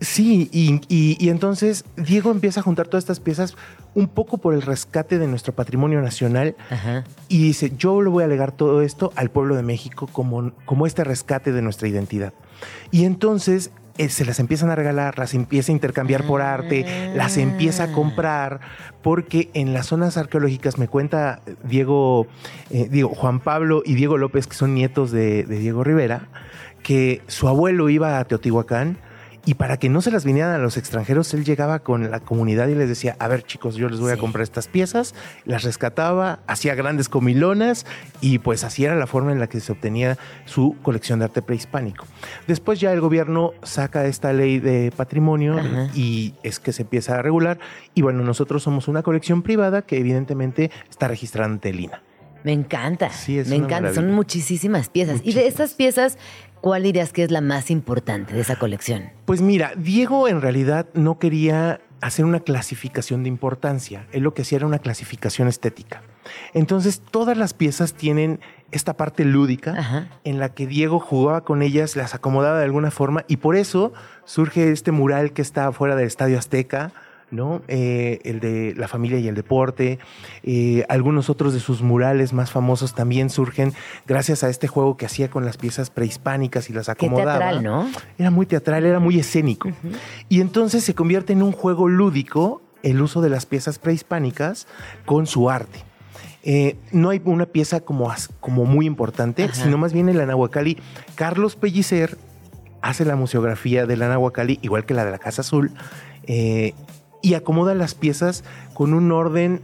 Sí, y, y- y entonces Diego empieza a juntar todas estas piezas un poco por el rescate de nuestro patrimonio nacional Ajá. y dice, yo le voy a alegar todo esto al pueblo de México como, como este rescate de nuestra identidad. Y entonces eh, se las empiezan a regalar, las empieza a intercambiar por arte, las empieza a comprar, porque en las zonas arqueológicas me cuenta Diego, eh, digo, Juan Pablo y Diego López, que son nietos de, de Diego Rivera, que su abuelo iba a Teotihuacán y para que no se las vinieran a los extranjeros, él llegaba con la comunidad y les decía, a ver chicos, yo les voy a comprar estas piezas, las rescataba, hacía grandes comilonas y pues así era la forma en la que se obtenía su colección de arte prehispánico. Después ya el gobierno saca esta ley de patrimonio Ajá. y es que se empieza a regular y bueno, nosotros somos una colección privada que evidentemente está registrada ante el. Me encanta. Sí, es me encanta. Son muchísimas piezas. Y de estas piezas, ¿cuál dirías que es la más importante de esa colección? Pues mira, Diego en realidad no quería hacer una clasificación de importancia. Él lo que hacía era una clasificación estética. Entonces, todas las piezas tienen esta parte lúdica Ajá. en la que Diego jugaba con ellas, las acomodaba de alguna forma y por eso surge este mural que está fuera del Estadio Azteca. ¿No? Eh, el de la familia y el deporte. Eh, algunos otros de sus murales más famosos también surgen gracias a este juego que hacía con las piezas prehispánicas y las Qué acomodaba. teatral, ¿no? Era muy teatral, era muy escénico. Y entonces se convierte en un juego lúdico el uso de las piezas prehispánicas con su arte. Eh, no hay una pieza como, como muy importante, Ajá. sino más bien en la Nahuacali. Carlos Pellicer hace la museografía de la Nahuacali, igual que la de la Casa Azul, eh, y acomoda las piezas con un orden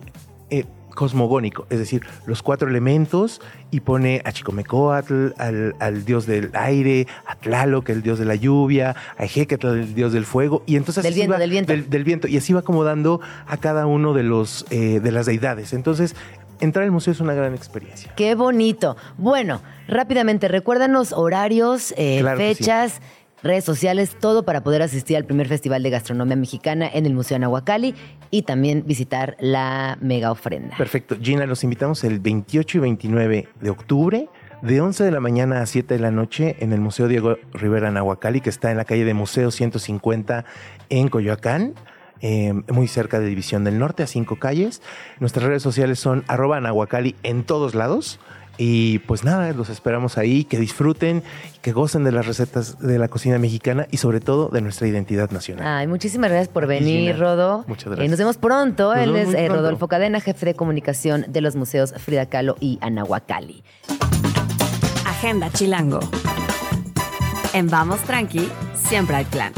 eh, cosmogónico, es decir, los cuatro elementos, y pone a Chicomecoatl, al, al dios del aire, a Tlaloc, el dios de la lluvia, a Ejecatl, el dios del fuego, y entonces Del así viento, va- del viento. del viento, y así va acomodando a cada uno de los eh, de las deidades. Entonces, entrar al museo es una gran experiencia. Qué bonito. Bueno, rápidamente, recuérdanos horarios, eh, Claro que sí. Redes sociales, todo para poder asistir al primer Festival de Gastronomía Mexicana en el Museo Nahuacali y también visitar la mega ofrenda. Perfecto. Gina, los invitamos el 28 y 29 de octubre, de 11 de la mañana a 7 de la noche, en el Museo Diego Rivera Nahuacali, que está en la calle de Museo 150 en Coyoacán. eh, muy cerca de División del Norte, a cinco calles. Nuestras redes sociales son arroba nahuacali en todos lados. Y pues nada, los esperamos ahí, que disfruten, que gocen de las recetas de la cocina mexicana y sobre todo de nuestra identidad nacional. Ay, muchísimas gracias por venir, Gina. Rodo. Muchas Eh, gracias. nos vemos pronto. Nos Él vemos es eh, pronto. Rodolfo Cadena, jefe de comunicación de los museos Frida Kahlo y Anahuacalli. Agenda Chilango. En Vamos Tranqui, siempre hay plan.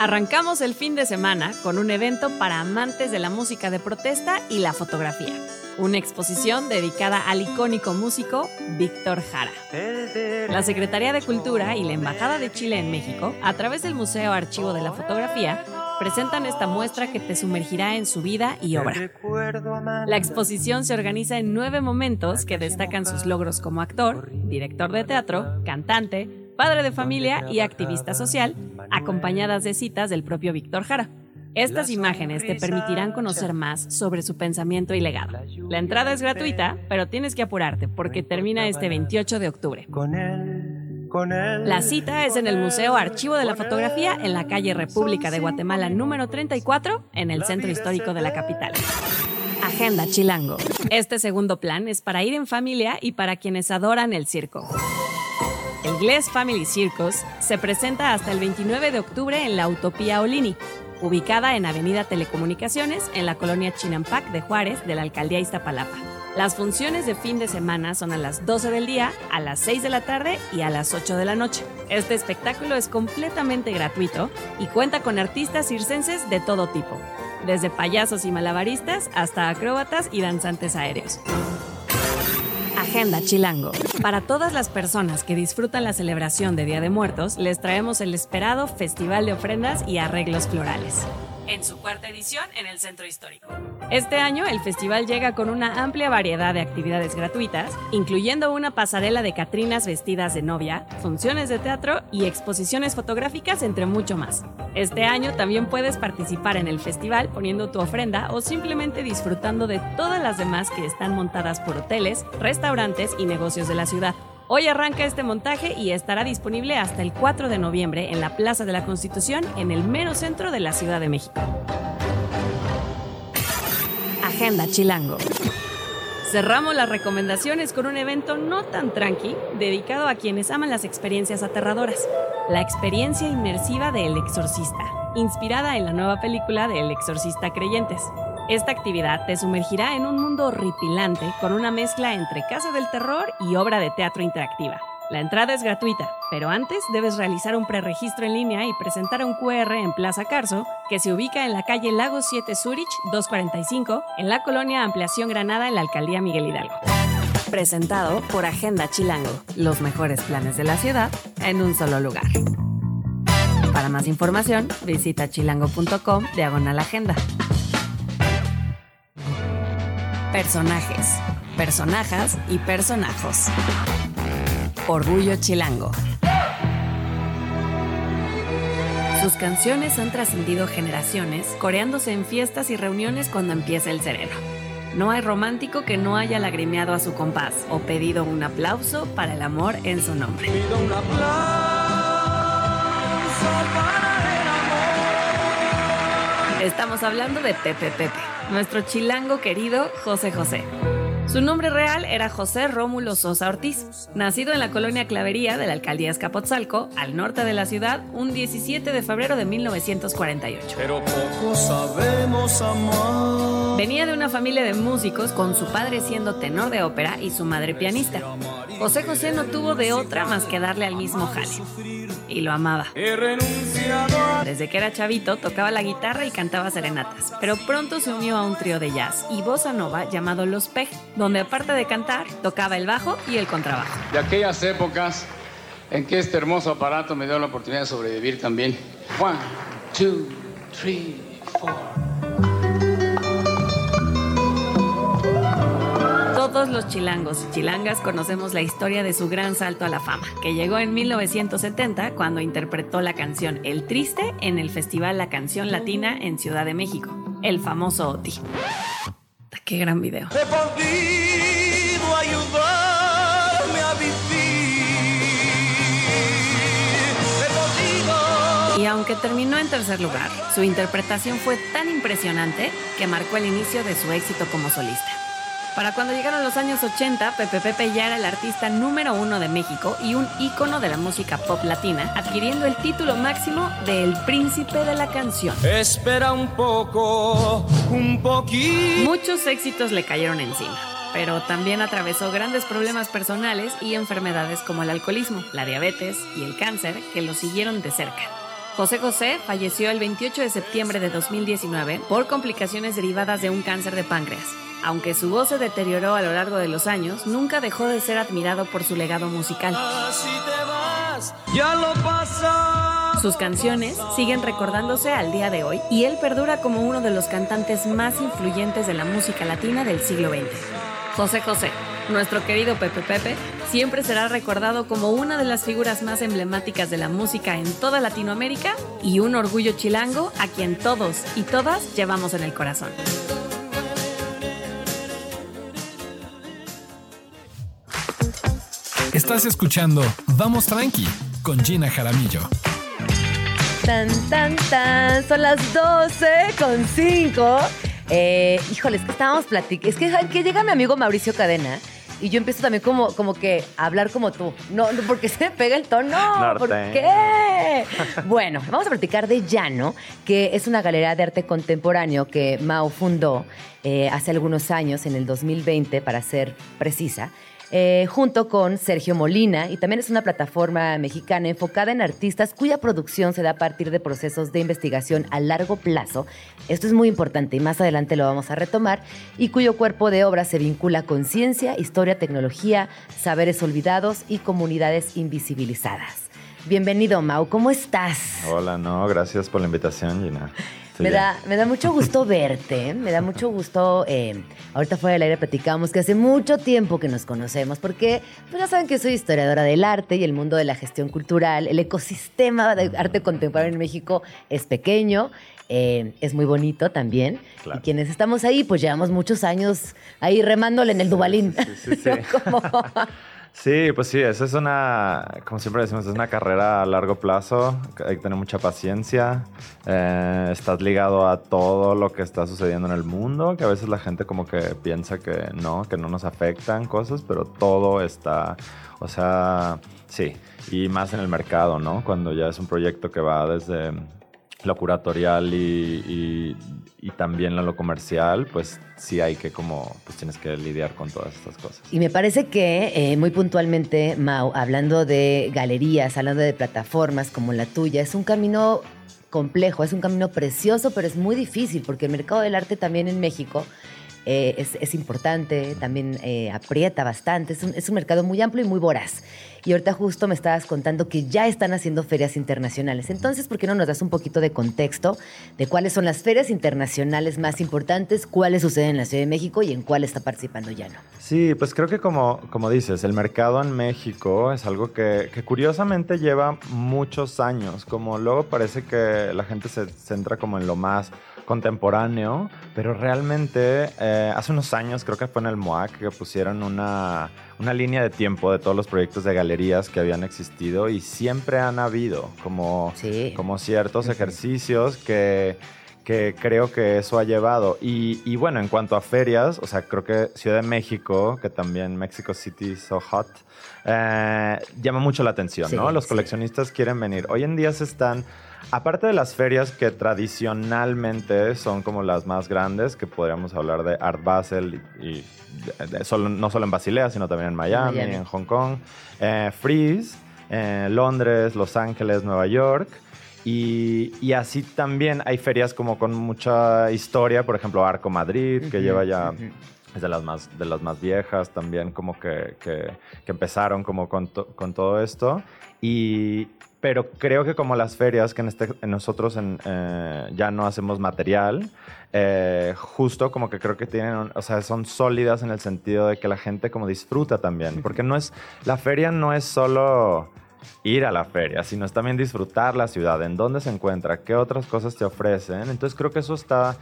Arrancamos el fin de semana con un evento para amantes de la música de protesta y la fotografía. Una exposición dedicada al icónico músico Víctor Jara. La Secretaría de Cultura y la Embajada de Chile en México, a través del Museo Archivo de la Fotografía, presentan esta muestra que te sumergirá en su vida y obra. La exposición se organiza en nueve momentos que destacan sus logros como actor, director de teatro, cantante, padre de familia y activista social, acompañadas de citas del propio Víctor Jara. Estas imágenes te permitirán conocer más sobre su pensamiento y legado. La entrada es gratuita, pero tienes que apurarte porque termina este 28 de octubre. La cita es en el Museo Archivo de la Fotografía en la calle República de Guatemala número 34 en el centro histórico de la capital. Agenda Chilango. Este segundo plan es para ir en familia y para quienes adoran el circo. Glass Family Circus se presenta hasta el 29 de octubre en la Utopía Olini, ubicada en Avenida Telecomunicaciones, en la colonia Chinampac de Juárez, de la alcaldía Iztapalapa. Las funciones de fin de semana son a las 12 del día, a las 6 de la tarde y a las 8 de la noche. Este espectáculo es completamente gratuito y cuenta con artistas circenses de todo tipo, desde payasos y malabaristas hasta acróbatas y danzantes aéreos. Agenda Chilango. Para todas las personas que disfrutan la celebración de Día de Muertos, les traemos el esperado Festival de Ofrendas y Arreglos Florales en su cuarta edición en el Centro Histórico. Este año el festival llega con una amplia variedad de actividades gratuitas, incluyendo una pasarela de Catrinas vestidas de novia, funciones de teatro y exposiciones fotográficas, entre mucho más. Este año también puedes participar en el festival poniendo tu ofrenda o simplemente disfrutando de todas las demás que están montadas por hoteles, restaurantes y negocios de la ciudad. Hoy arranca este montaje y estará disponible hasta el 4 de noviembre en la Plaza de la Constitución, en el mero centro de la Ciudad de México. Agenda Chilango. Cerramos las recomendaciones con un evento no tan tranqui, dedicado a quienes aman las experiencias aterradoras. La experiencia inmersiva de El Exorcista, inspirada en la nueva película de El Exorcista Creyentes. Esta actividad te sumergirá en un mundo horripilante con una mezcla entre casa del terror y obra de teatro interactiva. La entrada es gratuita, pero antes debes realizar un preregistro en línea y presentar un QR en Plaza Carso, que se ubica en la calle Lago 7 Zurich 245, en la colonia Ampliación Granada en la alcaldía Miguel Hidalgo. Presentado por Agenda Chilango, los mejores planes de la ciudad en un solo lugar. Para más información, visita chilango.com diagonal agenda. Personajes, personajas y personajos. Orgullo Chilango. Sus canciones han trascendido generaciones, coreándose en fiestas y reuniones cuando empieza el sereno. No hay romántico que no haya lagrimeado a su compás o pedido un aplauso para el amor en su nombre. Estamos hablando de Pepe Pepe, nuestro chilango querido José José. Su nombre real era José Rómulo Sosa Ortiz, nacido en la colonia Clavería de la alcaldía Escapotzalco, al norte de la ciudad, un 17 de febrero de 1948. Pero poco sabemos amar. Venía de una familia de músicos, con su padre siendo tenor de ópera y su madre pianista. José José no tuvo de otra más que darle al mismo jale y lo amaba. Desde que era chavito tocaba la guitarra y cantaba serenatas, pero pronto se unió a un trío de jazz y bossa nova llamado Los Pej, donde aparte de cantar, tocaba el bajo y el contrabajo. De aquellas épocas en que este hermoso aparato me dio la oportunidad de sobrevivir también. One, two, three, four. Todos los chilangos y chilangas conocemos la historia de su gran salto a la fama, que llegó en 1970 cuando interpretó la canción El Triste en el Festival La Canción Latina en Ciudad de México, el famoso OTI. ¡Qué gran video! He podido ayudarme a vivir. Y aunque terminó en tercer lugar, su interpretación fue tan impresionante que marcó el inicio de su éxito como solista. Para cuando llegaron los años 80, Pepe Pepe ya era el artista número uno de México y un ícono de la música pop latina, adquiriendo el título máximo de El Príncipe de la Canción. Espera un poco, un poquito. Muchos éxitos le cayeron encima pero también atravesó grandes problemas personales y enfermedades como el alcoholismo, la diabetes y el cáncer que lo siguieron de cerca. José José falleció el 28 de septiembre de 2019 por complicaciones derivadas de un cáncer de páncreas. Aunque su voz se deterioró a lo largo de los años, nunca dejó de ser admirado por su legado musical. Sus canciones siguen recordándose al día de hoy y él perdura como uno de los cantantes más influyentes de la música latina del siglo XX. José José, nuestro querido Pepe Pepe, siempre será recordado como una de las figuras más emblemáticas de la música en toda Latinoamérica y un orgullo chilango a quien todos y todas llevamos en el corazón. Estás escuchando Vamos Tranqui con Gina Jaramillo. Tan, tan, tan. Son las 12 con 5. Eh, híjole, es que estábamos platicando. Es que, que llega mi amigo Mauricio Cadena y yo empiezo también como, como que a hablar como tú. No, no porque se me pega el tono. ¿Por qué? bueno, vamos a platicar de Llano, que es una galería de arte contemporáneo que Mao fundó eh, hace algunos años, en el 2020, para ser precisa. Eh, junto con Sergio Molina, y también es una plataforma mexicana enfocada en artistas cuya producción se da a partir de procesos de investigación a largo plazo. Esto es muy importante y más adelante lo vamos a retomar, y cuyo cuerpo de obra se vincula con ciencia, historia, tecnología, saberes olvidados y comunidades invisibilizadas. Bienvenido, Mau, ¿cómo estás? Hola, no, gracias por la invitación, Gina. Me da, me da mucho gusto verte, me da mucho gusto. Eh, ahorita fuera del aire platicamos que hace mucho tiempo que nos conocemos, porque pues ya saben que soy historiadora del arte y el mundo de la gestión cultural. El ecosistema de arte contemporáneo en México es pequeño, eh, es muy bonito también. Y quienes estamos ahí, pues llevamos muchos años ahí remándole en el Dubalín. Sí, sí, sí. Sí, pues sí, esa es una, como siempre decimos, es una carrera a largo plazo, hay que tener mucha paciencia, eh, estás ligado a todo lo que está sucediendo en el mundo, que a veces la gente como que piensa que no, que no nos afectan cosas, pero todo está, o sea, sí, y más en el mercado, ¿no? Cuando ya es un proyecto que va desde lo curatorial y, también lo comercial, pues sí hay que como, pues tienes que lidiar con todas estas cosas. Y me parece que eh, muy puntualmente, Mau, hablando de galerías, hablando de plataformas como la tuya, es un camino complejo, es un camino precioso, pero es muy difícil porque el mercado del arte también en México eh, es, importante, también eh, aprieta bastante, es un, mercado muy amplio y muy voraz. Y ahorita justo me estabas contando que ya están haciendo ferias internacionales. Entonces, ¿por qué no nos das un poquito de contexto de cuáles son las ferias internacionales más importantes, cuáles suceden en la Ciudad de México y en cuál está participando Llano? Sí, pues creo que como, como dices, el mercado en México es algo que, que curiosamente lleva muchos años, como luego parece que la gente se centra como en lo más contemporáneo, pero realmente eh, hace unos años, creo que fue en el MOAC, que pusieron una, una, línea de tiempo de todos los proyectos de galerías que habían existido y siempre han habido como, como ciertos ejercicios que, que creo que eso ha llevado. Y, y, bueno, en cuanto a ferias, o sea, creo que Ciudad de México, que también Mexico City So Hot, eh, llama mucho la atención, ¿no? Los coleccionistas quieren venir. Hoy en día se están Aparte de las ferias que tradicionalmente son como las más grandes, que podríamos hablar de Art Basel y, no solo en Basilea, sino también en Miami, en Hong Kong, eh, Freeze, eh, Londres, Los Ángeles, Nueva York. Y, así también hay ferias como con mucha historia, por ejemplo Arco Madrid, que lleva ya es de las más, de las más viejas también, como que, que, empezaron como con, con, todo esto. Y, pero creo que como las ferias, que en este, nosotros eh, ya no hacemos material, eh, justo como que creo que tienen, o sea, son sólidas en el sentido de que la gente como disfruta también, porque no es, la feria no es solo ir a la feria, sino es también disfrutar la ciudad, en dónde se encuentra, qué otras cosas te ofrecen, entonces creo que eso está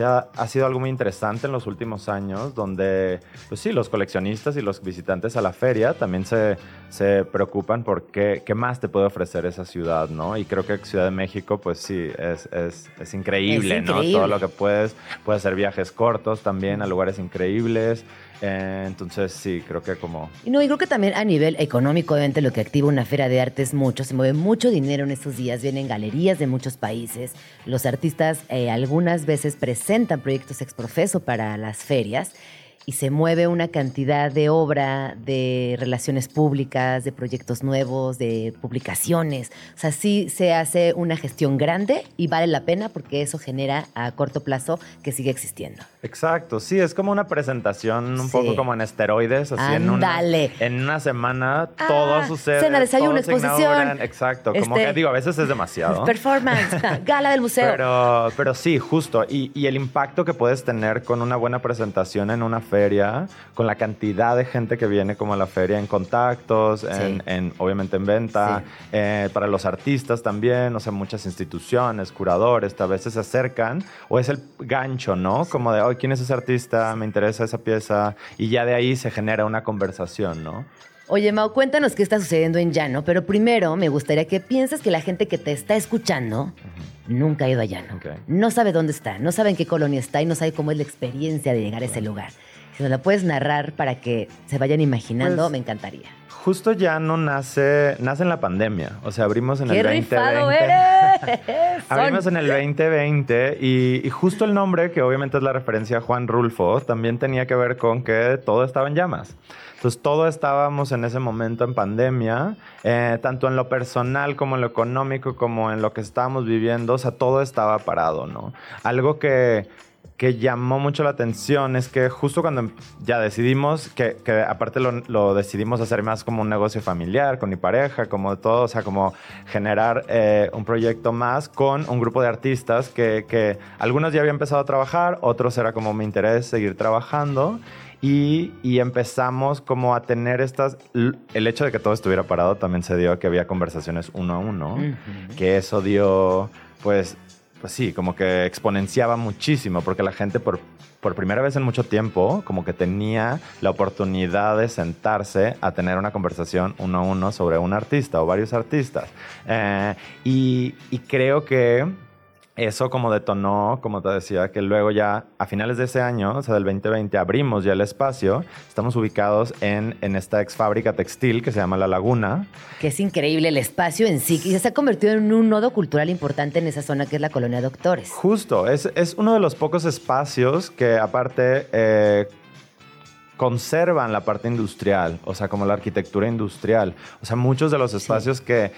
ha, sido algo muy interesante en los últimos años, donde, pues sí, los coleccionistas y los visitantes a la feria también se, se preocupan por qué, qué, más te puede ofrecer esa ciudad, ¿no? Y creo que Ciudad de México, pues sí, es, es, es increíble, ¿no? Todo lo que puedes, puede ser viajes cortos también a lugares increíbles. Eh, entonces sí, creo que como... No, y creo que también a nivel económico, obviamente lo que activa una feria de arte es mucho, se mueve mucho dinero en estos días, vienen galerías de muchos países, los artistas eh, algunas veces presentan proyectos exprofeso para las ferias y se mueve una cantidad de obra, de relaciones públicas, de proyectos nuevos, de publicaciones. O sea, sí se hace una gestión grande y vale la pena porque eso genera a corto plazo que sigue existiendo. Exacto, sí, es como una presentación un poco como en esteroides, así en una, en una semana todo ah, sucede. Cena, desayuno, exposición. Exacto, como que este, digo, a veces es demasiado. Performance, gala del museo. Pero, pero sí, justo. Y, y el impacto que puedes tener con una buena presentación en una feria, con la cantidad de gente que viene como a la feria en contactos, en, obviamente en venta, eh, para los artistas también, o sea, muchas instituciones, curadores, a veces se acercan, o es el gancho, ¿no? Como de, hoy ¿quién es ese artista? Me interesa esa pieza, y ya de ahí se genera una conversación, ¿no? Oye, Mau, cuéntanos qué está sucediendo en Llano, pero primero me gustaría que pienses que la gente que te está escuchando nunca ha ido a Llano. No sabe dónde está, no sabe en qué colonia está y no sabe cómo es la experiencia de llegar a ese lugar. Si nos la puedes narrar para que se vayan imaginando, pues, me encantaría. Justo Llano nace, nace en la pandemia. O sea, abrimos en el 2020. Eres! abrimos en el 2020 y, y, justo el nombre, que obviamente es la referencia a Juan Rulfo, también tenía que ver con que todo estaba en llamas. Entonces, todo estábamos en ese momento en pandemia, eh, tanto en lo personal como en lo económico, como en lo que estábamos viviendo, o sea, todo estaba parado, ¿no? Algo que, que llamó mucho la atención es que justo cuando ya decidimos, que, que aparte lo, lo, decidimos hacer más como un negocio familiar, con mi pareja, como todo, o sea, como generar eh, un proyecto más con un grupo de artistas que, que algunos ya habían empezado a trabajar, otros era como mi interés seguir trabajando. Y, empezamos como a tener estas... El hecho de que todo estuviera parado también se dio que había conversaciones uno a uno, que eso dio, pues, pues sí, como que exponenciaba muchísimo, porque la gente por, por primera vez en mucho tiempo, como que tenía la oportunidad de sentarse a tener una conversación uno a uno sobre un artista o varios artistas. Eh, y, y creo que eso como detonó, como te decía, que luego ya a finales de ese año, o sea, del 2020, abrimos ya el espacio. Estamos ubicados en, en esta ex fábrica textil que se llama La Laguna. Que es increíble el espacio en sí, y se ha convertido en un nodo cultural importante en esa zona que es la colonia Doctores. Justo, es, es uno de los pocos espacios que aparte... Eh, conservan la parte industrial, o sea, como la arquitectura industrial. O sea, muchos de los espacios que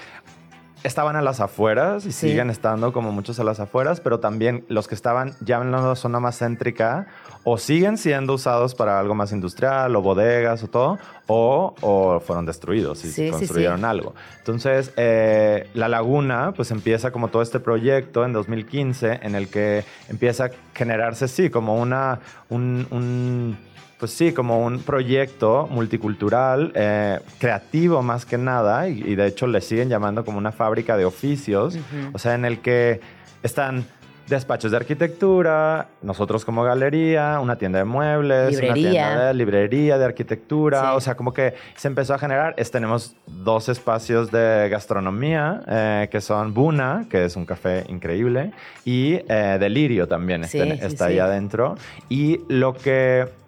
estaban a las afueras y siguen estando como muchos a las afueras, pero también los que estaban ya en la zona más céntrica o siguen siendo usados para algo más industrial o bodegas o todo, o, fueron destruidos y construyeron algo. Entonces, eh, la laguna pues empieza como todo este proyecto en 2015 en el que empieza a generarse, sí, como una, un pues sí, como un proyecto multicultural, eh, creativo más que nada, y, de hecho le siguen llamando como una fábrica de oficios, o sea, en el que están despachos de arquitectura, nosotros como galería, una tienda de muebles, librería. una tienda de librería de arquitectura, o sea, como que se empezó a generar, tenemos dos espacios de gastronomía, eh, que son Buna, que es un café increíble, y eh, Delirio también está, está ahí adentro, y lo que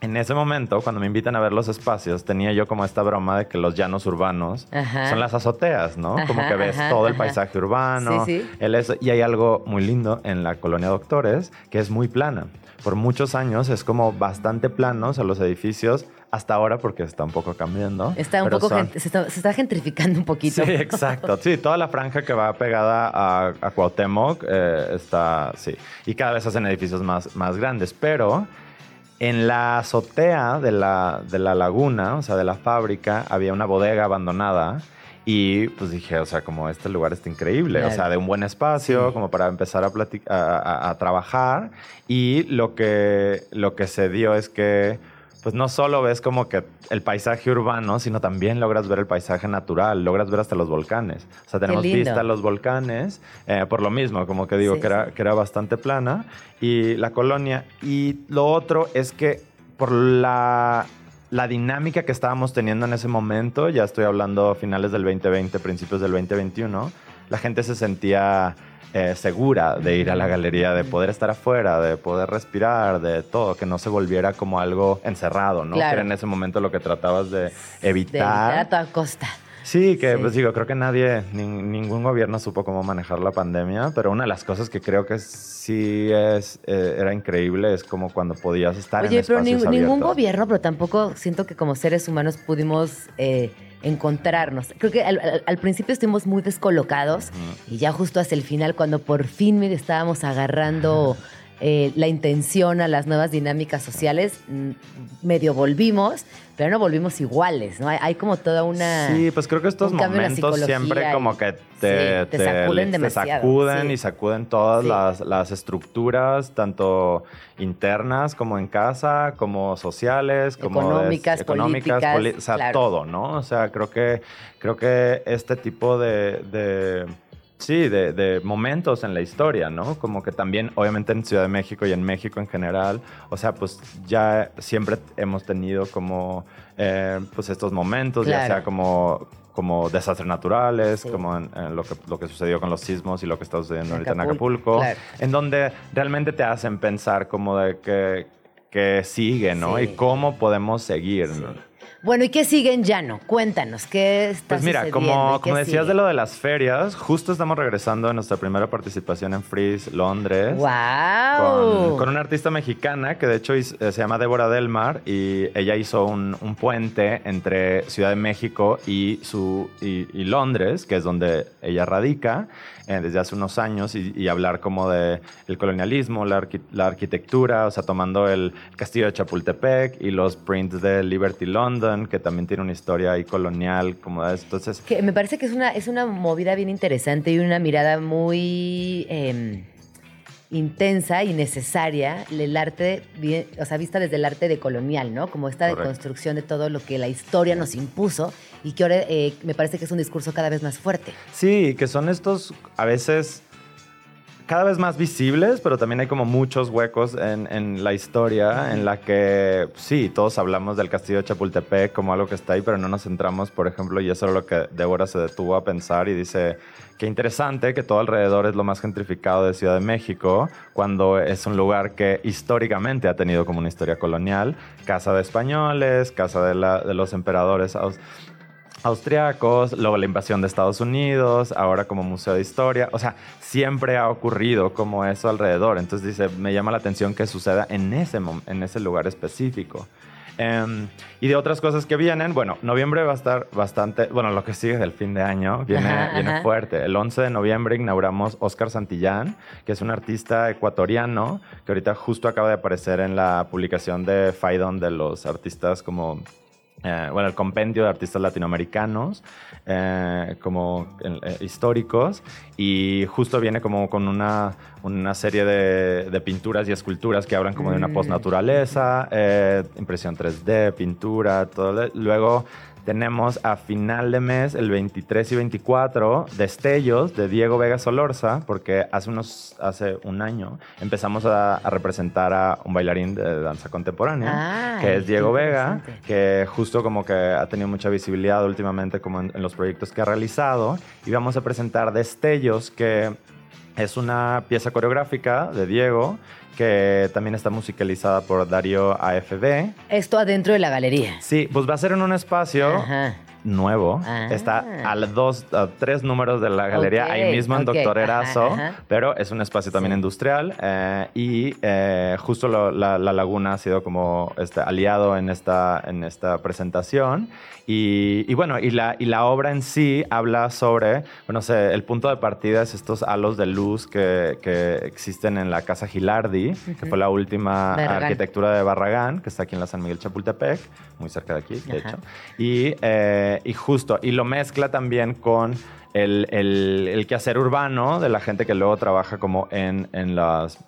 en ese momento, cuando me invitan a ver los espacios, tenía yo como esta broma de que los llanos urbanos son las azoteas, ¿no? como que ves todo el paisaje urbano. y hay algo muy lindo en la colonia Doctores, que es muy plana. Por muchos años es como bastante planos a los edificios, hasta ahora porque está un poco cambiando. Está un poco, se, está, gentrificando un poquito. Sí, exacto. Sí, toda la franja que va pegada a, a Cuauhtémoc eh, está, sí. Y cada vez hacen edificios más, más grandes, pero en la azotea de la, de la laguna, o sea, de la fábrica, había una bodega abandonada. Y pues dije, o sea, como este lugar está increíble, o sea, de un buen espacio, como para empezar a, a, a, trabajar. Y lo que, lo que se dio es que pues no solo ves como que el paisaje urbano, sino también logras ver el paisaje natural, logras ver hasta los volcanes. O sea, tenemos vista a los volcanes, eh, por lo mismo, como que digo, que, era, que era bastante plana, y la colonia. Y lo otro es que por la, la dinámica que estábamos teniendo en ese momento, ya estoy hablando finales del 2020, principios del 2021, la gente se sentía eh, segura de ir a la galería, de poder estar afuera, de poder respirar, de todo, que no se volviera como algo encerrado, ¿no? Que era en ese momento lo que tratabas de evitar. De a toda costa. Sí, que Sí. pues digo, creo que nadie, nin- ningún gobierno supo cómo manejar la pandemia, pero una de las cosas que creo que sí es, eh, era increíble es como cuando podías estar Oye, en pero espacios ning- ningún gobierno, pero tampoco siento que como seres humanos pudimos eh, encontrarnos. Creo que al, principio estuvimos muy descolocados y ya justo hacia el final, cuando por fin estábamos agarrando eh, la intención a las nuevas dinámicas sociales, mm, medio volvimos, pero no volvimos iguales, ¿no? Hay, hay como toda una... Sí, pues creo que estos momentos siempre como que te, sí, te sacuden te sacuden sí. y sacuden todas Sí. las, las estructuras, tanto internas como en casa, como sociales, como de- Económicas, políticas, o sea, claro. todo, ¿no? O sea, creo que, creo que este tipo de... de- Sí, de, de momentos en la historia, ¿no? Como que también, obviamente en Ciudad de México y en México en general, o sea, pues ya siempre hemos tenido como, eh, pues estos momentos, ya sea como como desastres naturales, Sí. como en, en lo, que, lo que sucedió con los sismos y lo que está sucediendo En ahorita en Acapulco, claro. en donde realmente te hacen pensar como de que, que sigue, ¿no? Sí. Y cómo podemos seguir. ¿no? Bueno, ¿y qué sigue en Llano? Cuéntanos, ¿qué está Pues mira, sucediendo como, como decías sigue? de lo de las ferias, justo estamos regresando a nuestra primera participación en Freeze Londres. ¡Wow! Con, con una artista mexicana que de hecho eh, se llama Débora Delmar y ella hizo un, un puente entre Ciudad de México y, su, y, y Londres, que es donde ella radica eh, desde hace unos años, y, y hablar como de el colonialismo, la, arqui- la arquitectura, o sea, tomando el castillo de Chapultepec y los prints de Liberty London, que también tiene una historia ahí colonial, como entonces... Que me parece que es una, es una movida bien interesante y una mirada muy eh, intensa y necesaria el arte, bien- o sea, vista desde el arte de colonial, ¿no? Como esta Correcto. deconstrucción de todo lo que la historia nos impuso y que ahora eh, me parece que es un discurso cada vez más fuerte. Sí, que son estos a veces cada vez más visibles, pero también hay como muchos huecos en, en la historia en la que sí, todos hablamos del castillo de Chapultepec como algo que está ahí, pero no nos centramos, por ejemplo, y eso es lo que Débora se detuvo a pensar y dice, qué interesante que todo alrededor es lo más gentrificado de Ciudad de México, cuando es un lugar que históricamente ha tenido como una historia colonial, casa de españoles, casa de, la- de los emperadores austriacos, luego la invasión de Estados Unidos, ahora como museo de historia, o sea, siempre ha ocurrido como eso alrededor. Entonces dice, me llama la atención que suceda en ese, en ese lugar específico. Em, y de otras cosas que vienen, bueno, noviembre va a estar bastante, bueno, lo que sigue del fin de año viene, Ajá, viene ajá. fuerte. El 11 de noviembre inauguramos Oscar Santillán, que es un artista ecuatoriano que ahorita justo acaba de aparecer en la publicación de Faidon de los artistas como eh, bueno, el compendio de artistas latinoamericanos, eh, como eh, históricos, y justo viene como con una, una serie de, de pinturas y esculturas que hablan como de una Mm. postnaturaleza, impresión 3D, pintura, todo. Luego tenemos a final de mes, el 23 y 24, Destellos de Diego Vega Solorza, porque hace, unos, hace un año empezamos a, a representar a un bailarín de danza contemporánea, Ay, que es Diego Vega, que justo como que ha tenido mucha visibilidad últimamente como en, en los proyectos que ha realizado. Y vamos a presentar Destellos, que es una pieza coreográfica de Diego, que también está musicalizada por Darío AFB. Esto adentro de la galería. Sí, pues va a ser en un espacio Ajá. Nuevo. Ah. Está a dos, a tres números de la galería, Ok, ahí mismo en ok, Doctor ajá, Erazo, ajá. pero es un espacio también Sí. industrial eh, y eh, justo lo- la, la laguna ha sido como este, aliado en esta, en esta presentación. Y, y bueno, y la, y la obra en sí habla sobre, bueno, sé, el punto de partida es estos halos de luz que, que existen en la Casa Gilardi, que fue la última Barragán. arquitectura de Barragán, que está aquí en la San Miguel Chapultepec, muy cerca de aquí, de Ajá. hecho. Y, eh, y justo, y lo mezcla también con el, el, el quehacer urbano de la gente que luego trabaja como en, en las...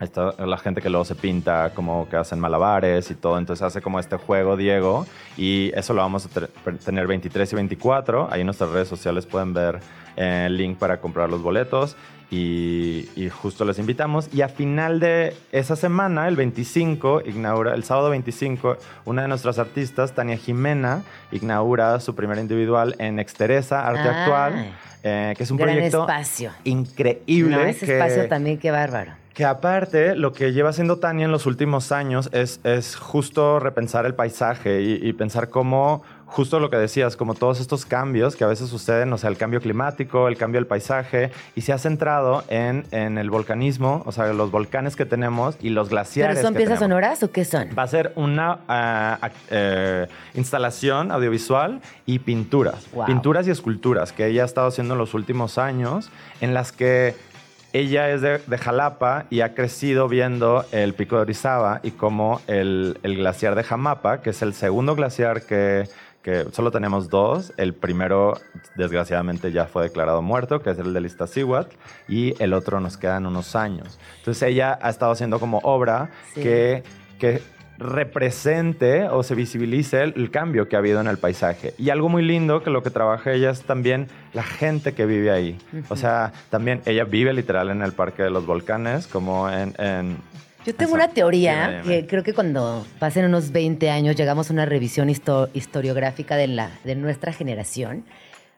esta- la gente que luego se pinta, como que hacen malabares y todo, entonces hace como este juego Diego y eso lo vamos a tener 23 y 24, ahí en nuestras redes sociales pueden ver eh, el link para comprar los boletos y, y justo les invitamos. Y a final de esa semana, el 25, inaugura, el sábado 25, una de nuestras artistas, Tania Jimena, inaugura su primer individual en Exteresa Arte Ah. Actual, eh, que es un Gran proyecto espacio. increíble. No, ese que- espacio también, qué bárbaro. que aparte, lo que lleva haciendo Tania en los últimos años es, es justo repensar el paisaje y, y pensar cómo, justo lo que decías, como todos estos cambios que a veces suceden, o sea, el cambio climático, el cambio del paisaje, y se ha centrado en, en el volcanismo, o sea, los volcanes que tenemos y los glaciares. ¿Pero son que piezas tenemos. sonoras o qué son? Va a ser una ah, ac- eh, instalación audiovisual y pinturas. Wow. Pinturas y esculturas que ella ha estado haciendo en los últimos años, en las que ella es de, de Jalapa y ha crecido viendo el pico de Orizaba y como el, el glaciar de Jamapa, que es el segundo glaciar que, que solo tenemos dos. El primero, desgraciadamente, ya fue declarado muerto, que es el del Iztaccíhuatl, y el otro nos quedan unos años. Entonces ella ha estado haciendo como obra Sí. que, que represente o se visibilice el, el cambio que ha habido en el paisaje. Y algo muy lindo que lo que trabaja ella es también la gente que vive ahí. O sea, también ella vive literal en el Parque de los Volcanes, como en... en- Yo tengo Eso. una teoría que creo que cuando pasen unos 20 años llegamos a una revisión histo- historiográfica de, la, de nuestra generación,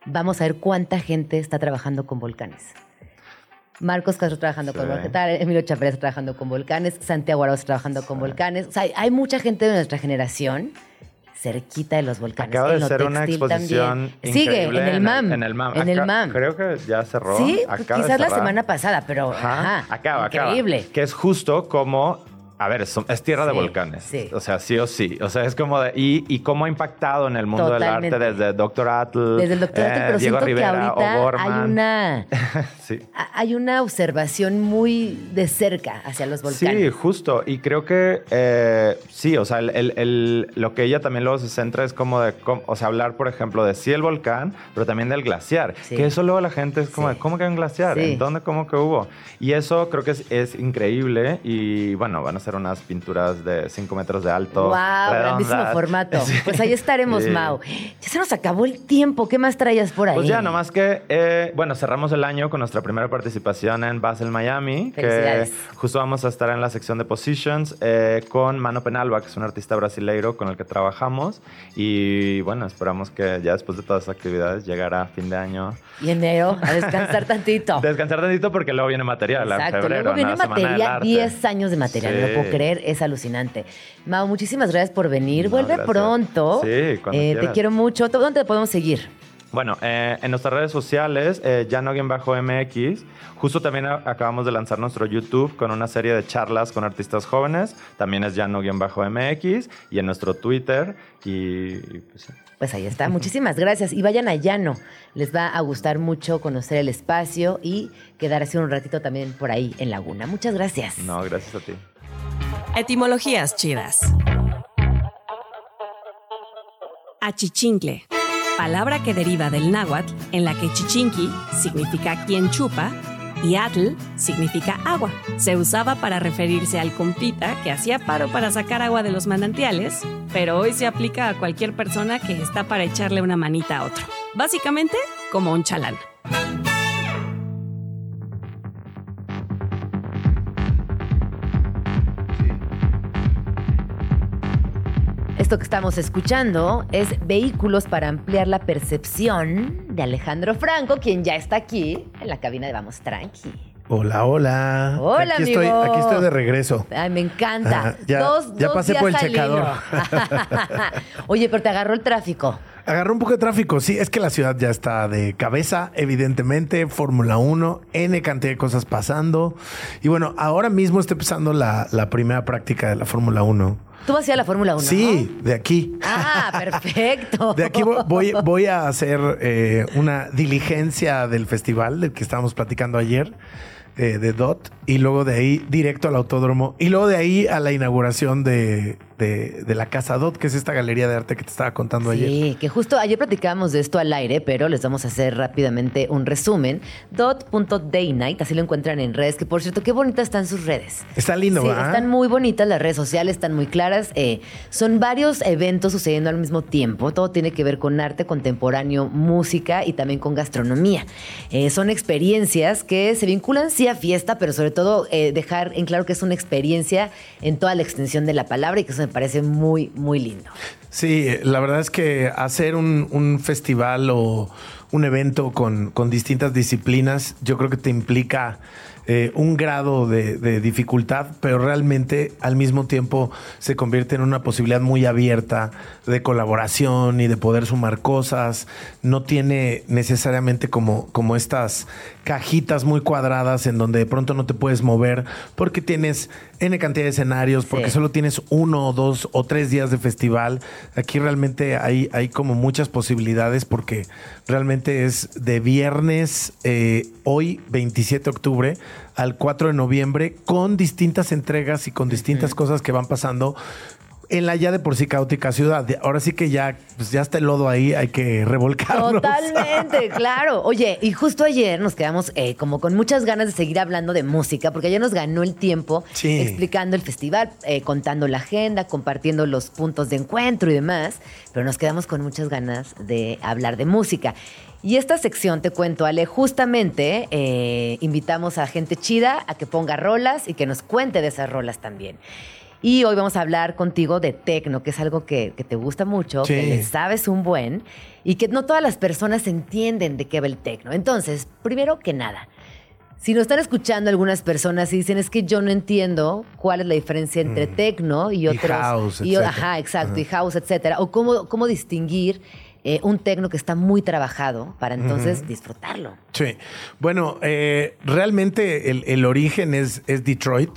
vamos a ver cuánta gente está trabajando con volcanes. Marcos Castro trabajando con volcanes, Emilio está trabajando con volcanes, Santiago Arauz trabajando con volcanes. O sea, hay mucha gente de nuestra generación cerquita de los volcanes. Acaba de ser una exposición también. Sigue, en el MAM. En el MAM. En el MAM. Creo que ya cerró. Sí, Acaba quizás la semana pasada, pero Ajá, ajá, acaba, acaba. increíble. Que es justo como. A ver, es, es tierra de Sí, volcanes. sí. O sea, sí o sí. O sea, es como de. Y, y cómo ha impactado en el mundo Totalmente. del arte desde Doctor Atl. Desde el doctorado, eh, pero Diego siento Rivera, que ahorita hay O'Gorman. una, sí. hay una observación muy de cerca hacia los volcanes. Sí, justo. Y creo que eh, sí, o sea, el, el- el- lo que ella también luego se centra es como de, o sea, hablar, por ejemplo, de sí el volcán, pero también del glaciar. Sí. Que eso luego la gente es como de, ¿cómo que hay un glaciar? ¿En dónde, cómo que hubo? Y eso creo que es, es increíble. Y bueno, van a ser unas pinturas de 5 metros de alto. Wow, grandísimo redondas. formato. Sí. Pues ahí estaremos, Sí. Mau. Ya se nos acabó el tiempo. ¿Qué más traías por ahí? Pues ya, nomás que, eh, bueno, cerramos el año con nuestra primera participación en Basel, Miami, que justo vamos a estar en la sección de Positions eh, con Mano Penalba, que es un artista brasileiro con el que trabajamos. Y bueno, esperamos que ya después de todas las actividades llegará fin de año. Y enero, a descansar tantito. Descansar tantito porque luego viene material Exacto, febrero, luego viene material, Arte. 10 años de material, Sí. Puedo creer, es alucinante. Mau, muchísimas gracias por venir, No, vuelve gracias. pronto. Sí, cuando Eh, Te quiero mucho. ¿Dónde te podemos seguir? Bueno, eh, en nuestras redes sociales, eh, Llano-MX, justo también a- acabamos de lanzar nuestro YouTube con una serie de charlas con artistas jóvenes, también es Llano-MX, y en nuestro Twitter, y, y pues sí. Pues ahí está. Muchísimas gracias. Y vayan a Llano. Les va a gustar mucho conocer el espacio y quedarse un ratito también por ahí en Laguna. Muchas gracias. No, gracias a ti. Etimologías chidas. Achichincle, palabra que deriva del náhuatl, en la que chichinqui significa quien chupa y atl significa agua. Se usaba para referirse al compita que hacía paro para sacar agua de los manantiales, pero hoy se aplica a cualquier persona que está para echarle una manita a otro. Básicamente, como un chalán. Esto que estamos escuchando es Vehículos para ampliar la percepción de Alejandro Franco, quien ya está aquí en la cabina de Vamos Tranqui. Hola, hola. Hola, aquí estoy, amigo. aquí estoy de regreso. Ay, me encanta. Ajá, ya- dos, ya dos pasé días por el checador. Oye, pero te agarró el tráfico. Agarró un poco de tráfico. Sí, es que la ciudad ya está de cabeza, evidentemente. Fórmula 1, N cantidad de cosas pasando. Y bueno, ahora mismo está empezando la, la primera práctica de la Fórmula 1. Tú vas a ir a la Fórmula 1. Sí, de aquí. Ah, perfecto. De aquí vo- voy, voy a hacer eh, una diligencia del festival del que estábamos platicando ayer, eh, de DOT, y luego de ahí directo al autódromo, y luego de ahí a la inauguración de, de- de la Casa DOT, que es esta galería de arte que te estaba contando ayer. Sí, que justo ayer platicábamos de esto al aire, pero les vamos a hacer rápidamente un resumen. Dot.daynight, así lo encuentran en redes, que por cierto, qué bonitas están sus redes. Está lindo, Sí, ¿verdad? están muy bonitas las redes sociales, están muy claras. eh, son varios eventos sucediendo al mismo tiempo. Todo tiene que ver con arte contemporáneo, música y también con gastronomía. Eh, son experiencias que se vinculan sí fiesta, pero sobre todo eh, dejar en claro que es una experiencia en toda la extensión de la palabra y que eso me parece muy, muy lindo. Sí, la verdad es que hacer un, un festival o, un evento con, con distintas disciplinas, yo creo que te implica eh, un grado de, de, dificultad, pero realmente al mismo tiempo se convierte en una posibilidad muy abierta de colaboración y de poder sumar cosas. No tiene necesariamente como, como estas cajitas muy cuadradas en donde de pronto no te puedes mover porque tienes N cantidad de escenarios, porque Sí. solo tienes uno o dos o tres días de festival. Aquí realmente hay, hay como muchas posibilidades porque realmente es de viernes, eh, hoy 27 de octubre, al 4 de noviembre, con distintas entregas y con distintas cosas que van pasando en la ya de por sí caótica ciudad. Ahora sí que ya, pues ya está el lodo ahí, hay que revolcarlo. Totalmente, claro. Oye, y justo ayer nos quedamos eh, como con muchas ganas de seguir hablando de música, porque ayer nos ganó el tiempo Sí. explicando el festival, eh, contando la agenda, compartiendo los puntos de encuentro y demás, pero nos quedamos con muchas ganas de hablar de música. Y esta sección, te cuento, Ale, justamente eh, invitamos a gente chida a que ponga rolas y que nos cuente de esas rolas también. Y hoy vamos a hablar contigo de tecno, que es algo que, que te gusta mucho, que le sabes un buen y que no todas las personas entienden de qué va el tecno. Entonces, primero que nada, si nos están escuchando algunas personas y dicen es que yo no entiendo cuál es la diferencia entre tecno y Mm. Y otros. house, y- ajá, exacto, y house, etcétera. O cómo, cómo distinguir eh, un tecno que está muy trabajado para entonces disfrutarlo. Sí. Bueno, eh, realmente el, el origen es, es Detroit.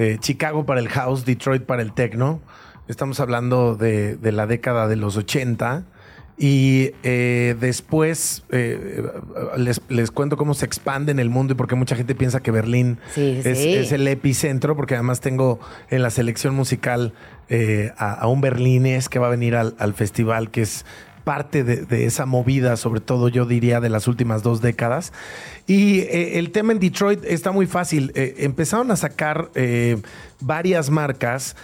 Eh, Chicago para el house, Detroit para el techno. Estamos hablando de, de la década de los 80. Y eh, después eh, les, les cuento cómo se expande en el mundo y porque mucha gente piensa que Berlín Sí, es, sí. es el epicentro, porque además tengo en la selección musical eh, a, a un berlinés que va a venir al, al festival, que es parte de, de esa movida, sobre todo yo diría de las últimas dos décadas. Y eh, el tema en Detroit está muy fácil. Eh, empezaron a sacar eh, varias marcas.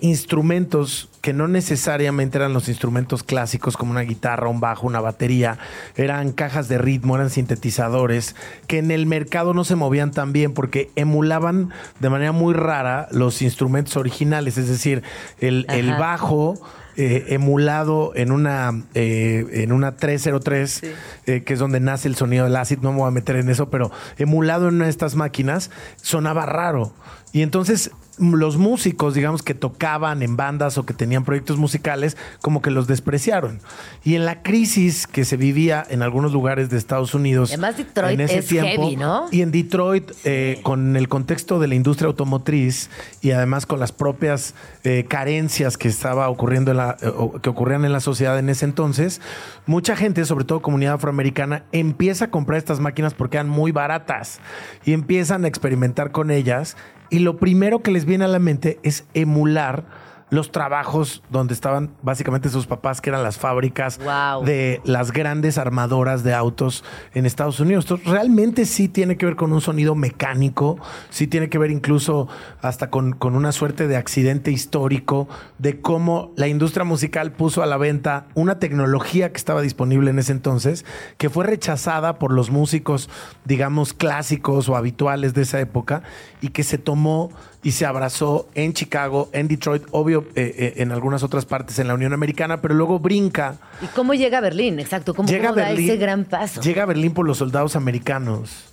instrumentos que no necesariamente eran los instrumentos clásicos como una guitarra, un bajo, una batería, eran cajas de ritmo, eran sintetizadores, que en el mercado no se movían tan bien porque emulaban de manera muy rara los instrumentos originales, es decir, el, bajo eh, emulado en una, eh, en una 303, eh, que es donde nace el sonido del acid, no me voy a meter en eso, pero emulado en una de estas máquinas sonaba raro. Y entonces los músicos, digamos, que tocaban en bandas o que tenían proyectos musicales, como que los despreciaron. Y en la crisis que se vivía en algunos lugares de Estados Unidos. Además, Detroit en ese es tiempo, heavy, ¿no? Y en Detroit, eh, con el contexto de la industria automotriz y además con las propias eh, carencias que estaba ocurriendo en la, eh, que ocurrían en la sociedad en ese entonces, mucha gente, sobre todo comunidad afroamericana, empieza a comprar estas máquinas porque eran muy baratas y empiezan a experimentar con ellas. Y lo primero que les viene a la mente es emular los trabajos donde estaban básicamente sus papás, que eran las fábricas Wow. de las grandes armadoras de autos en Estados Unidos. Entonces, realmente sí tiene que ver con un sonido mecánico, sí tiene que ver incluso hasta con, con una suerte de accidente histórico de cómo la industria musical puso a la venta una tecnología que estaba disponible en ese entonces, que fue rechazada por los músicos, digamos, clásicos o habituales de esa época y que se tomó y se abrazó en Chicago, en Detroit, obvio, eh, eh, en algunas otras partes en la Unión Americana, pero luego brinca ¿Y cómo llega a Berlín? Exacto, ¿cómo, llega a cómo da Berlín, ese gran paso? Llega a Berlín por los soldados americanos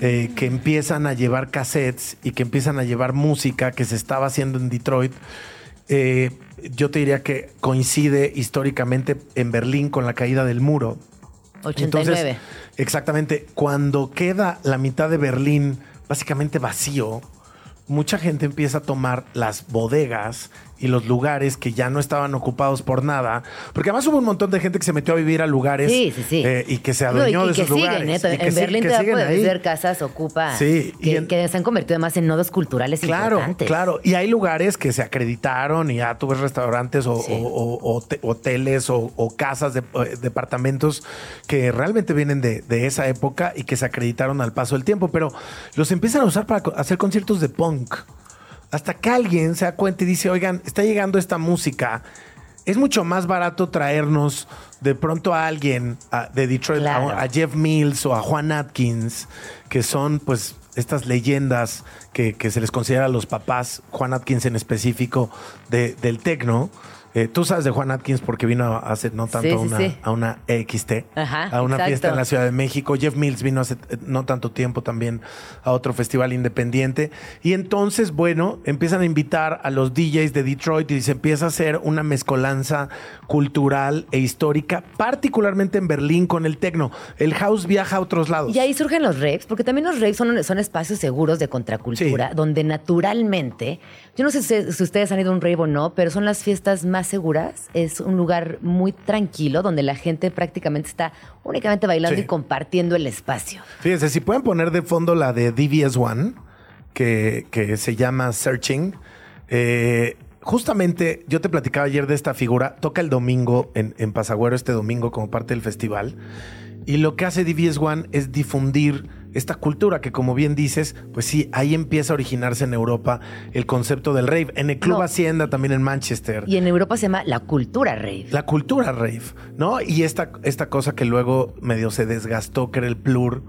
eh, que empiezan a llevar cassettes y que empiezan a llevar música que se estaba haciendo en Detroit. Eh, yo te diría que coincide históricamente en Berlín con la caída del muro. 89. Entonces, exactamente, cuando queda la mitad de Berlín básicamente vacío, mucha gente empieza a tomar las bodegas y los lugares que ya no estaban ocupados por nada, porque además hubo un montón de gente que se metió a vivir a lugares Sí, sí, sí. eh, y que se No, y, adueñó y de que esos siguen, lugares. ¿eh? y que en Berlín siguen puedes ver casas ocupa. Sí, y que, en- que se han convertido además en nodos culturales Claro, importantes. claro. Y hay lugares que se acreditaron y ya tú ves restaurantes o, te- hoteles o, casas, de, eh, departamentos que realmente vienen de, de esa época y que se acreditaron al paso del tiempo, pero los empiezan a usar para hacer conciertos de punk. Hasta que alguien se da cuenta y dice, oigan, está llegando esta música. Es mucho más barato traernos de pronto a alguien a- de Detroit, a- Claro. a, Jeff Mills o a Juan Atkins, que son pues estas leyendas que, que se les considera los papás, Juan Atkins en específico, de- del tecno. Eh, tú sabes de Juan Atkins porque vino hace no tanto Sí, a, sí, una, sí. a una EXT, Ajá, a una exacto. fiesta en la Ciudad de México. Jeff Mills vino hace eh, no tanto tiempo también a otro festival independiente. Y entonces, bueno, empiezan a invitar a los DJs de Detroit y se empieza a hacer una mezcolanza cultural e histórica, particularmente en Berlín con el tecno. El house viaja a otros lados. Y ahí surgen los raves, porque también los raves son, son espacios seguros de contracultura, donde naturalmente, yo no sé si, si ustedes han ido a un rave o no, pero son las fiestas más seguras. Es un lugar muy tranquilo, donde la gente prácticamente está únicamente bailando Sí. y compartiendo el espacio. Fíjense, si pueden poner de fondo la de DVS One, que, que se llama Searching. eh, justamente yo te platicaba ayer de esta figura. Toca el domingo en, en Pasagüero, este domingo, como parte del festival. Y lo que hace DVS One es difundir esta cultura que, como bien dices, pues sí, ahí empieza a originarse en Europa el concepto del rave. En el Club No. Hacienda, también en Manchester. Y en Europa se llama la cultura rave. La cultura rave, ¿no? Y esta, esta cosa que luego medio se desgastó, que era el plur,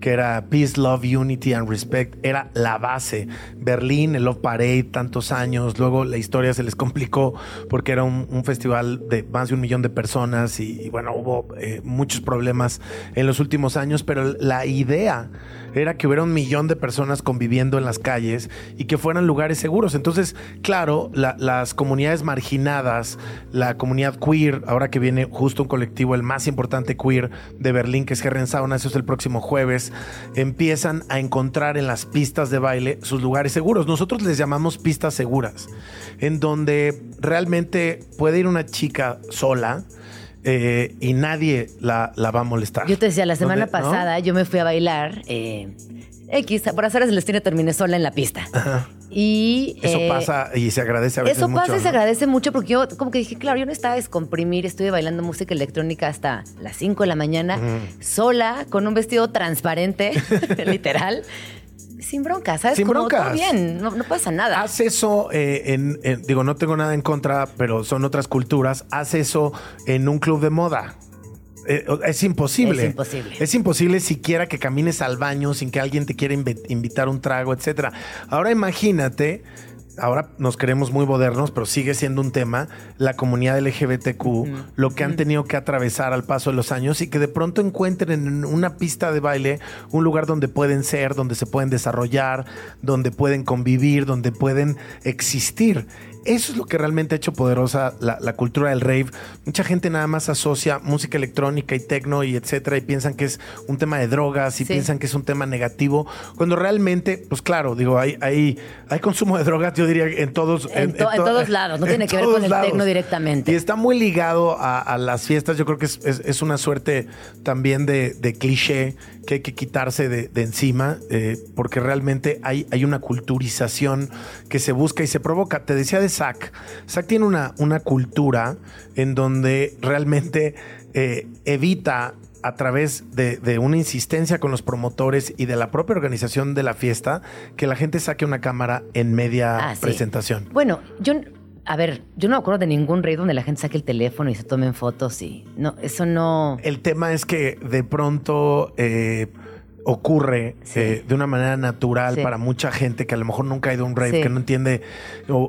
que era Peace, Love, Unity and Respect, era la base. Berlín, el Love Parade, tantos años. Luego la historia se les complicó porque era un, festival de más de un millón de personas y, y bueno, hubo eh, muchos problemas en los últimos años, pero la idea era que hubiera un millón de personas conviviendo en las calles y que fueran lugares seguros. Entonces, claro, la- las comunidades marginadas, la comunidad queer, ahora que viene justo un colectivo, el más importante queer de Berlín, que es Herrensauna, eso es el próximo jueves, empiezan a encontrar en las pistas de baile sus lugares seguros. Nosotros les llamamos pistas seguras, en donde realmente puede ir una chica sola. Eh, y nadie la, la va a molestar. Yo te decía, la semana pasada yo me fui a bailar. eh, X, por hacer el destino terminé sola en la pista. Y Eso eh, pasa y se agradece a veces Eso mucho. pasa y se agradece mucho porque yo como que dije, claro, yo no estaba a descomprimir, estuve bailando música electrónica hasta las 5 de la mañana, sola, con un vestido transparente, literal, sin bronca, ¿sabes? Sin como broncas. todo bien, no, no pasa nada. Haz eso eh, en, en- digo, no tengo nada en contra, pero son otras culturas. Haz eso en un club de moda. Eh, es imposible. Es imposible. Es imposible siquiera que camines al baño sin que alguien te quiera invi- invitar un trago, etcétera. Ahora imagínate. Ahora nos creemos muy modernos, pero sigue siendo un tema, la comunidad LGBTQ, lo que han tenido que atravesar al paso de los años y que de pronto encuentren en una pista de baile un lugar donde pueden ser, donde se pueden desarrollar, donde pueden convivir, donde pueden existir. Eso es lo que realmente ha hecho poderosa la, la cultura del rave. Mucha gente nada más asocia música electrónica y tecno y etcétera y piensan que es un tema de drogas y Sí. piensan que es un tema negativo, cuando realmente, pues claro, digo, hay, hay, hay consumo de drogas, yo diría, en todos, En to- en todos lados, no tiene que ver con el tecno directamente. Y está muy ligado a, a las fiestas. Yo creo que es, es- es una suerte también de, de cliché que hay que quitarse de, de encima, eh, porque realmente hay, hay una culturización que se busca y se provoca. Te decía de Zach. Zach tiene una, una cultura en donde realmente eh, evita a través de, de una insistencia con los promotores y de la propia organización de la fiesta, que la gente saque una cámara en media Ah, sí. presentación. Bueno, yo, a ver, yo no me acuerdo de ningún rey donde la gente saque el teléfono y se tomen fotos y no, eso no. El tema es que de pronto eh, ocurre Sí. eh, de una manera natural Sí. para mucha gente que a lo mejor nunca ha ido a un rave, Sí. que no entiende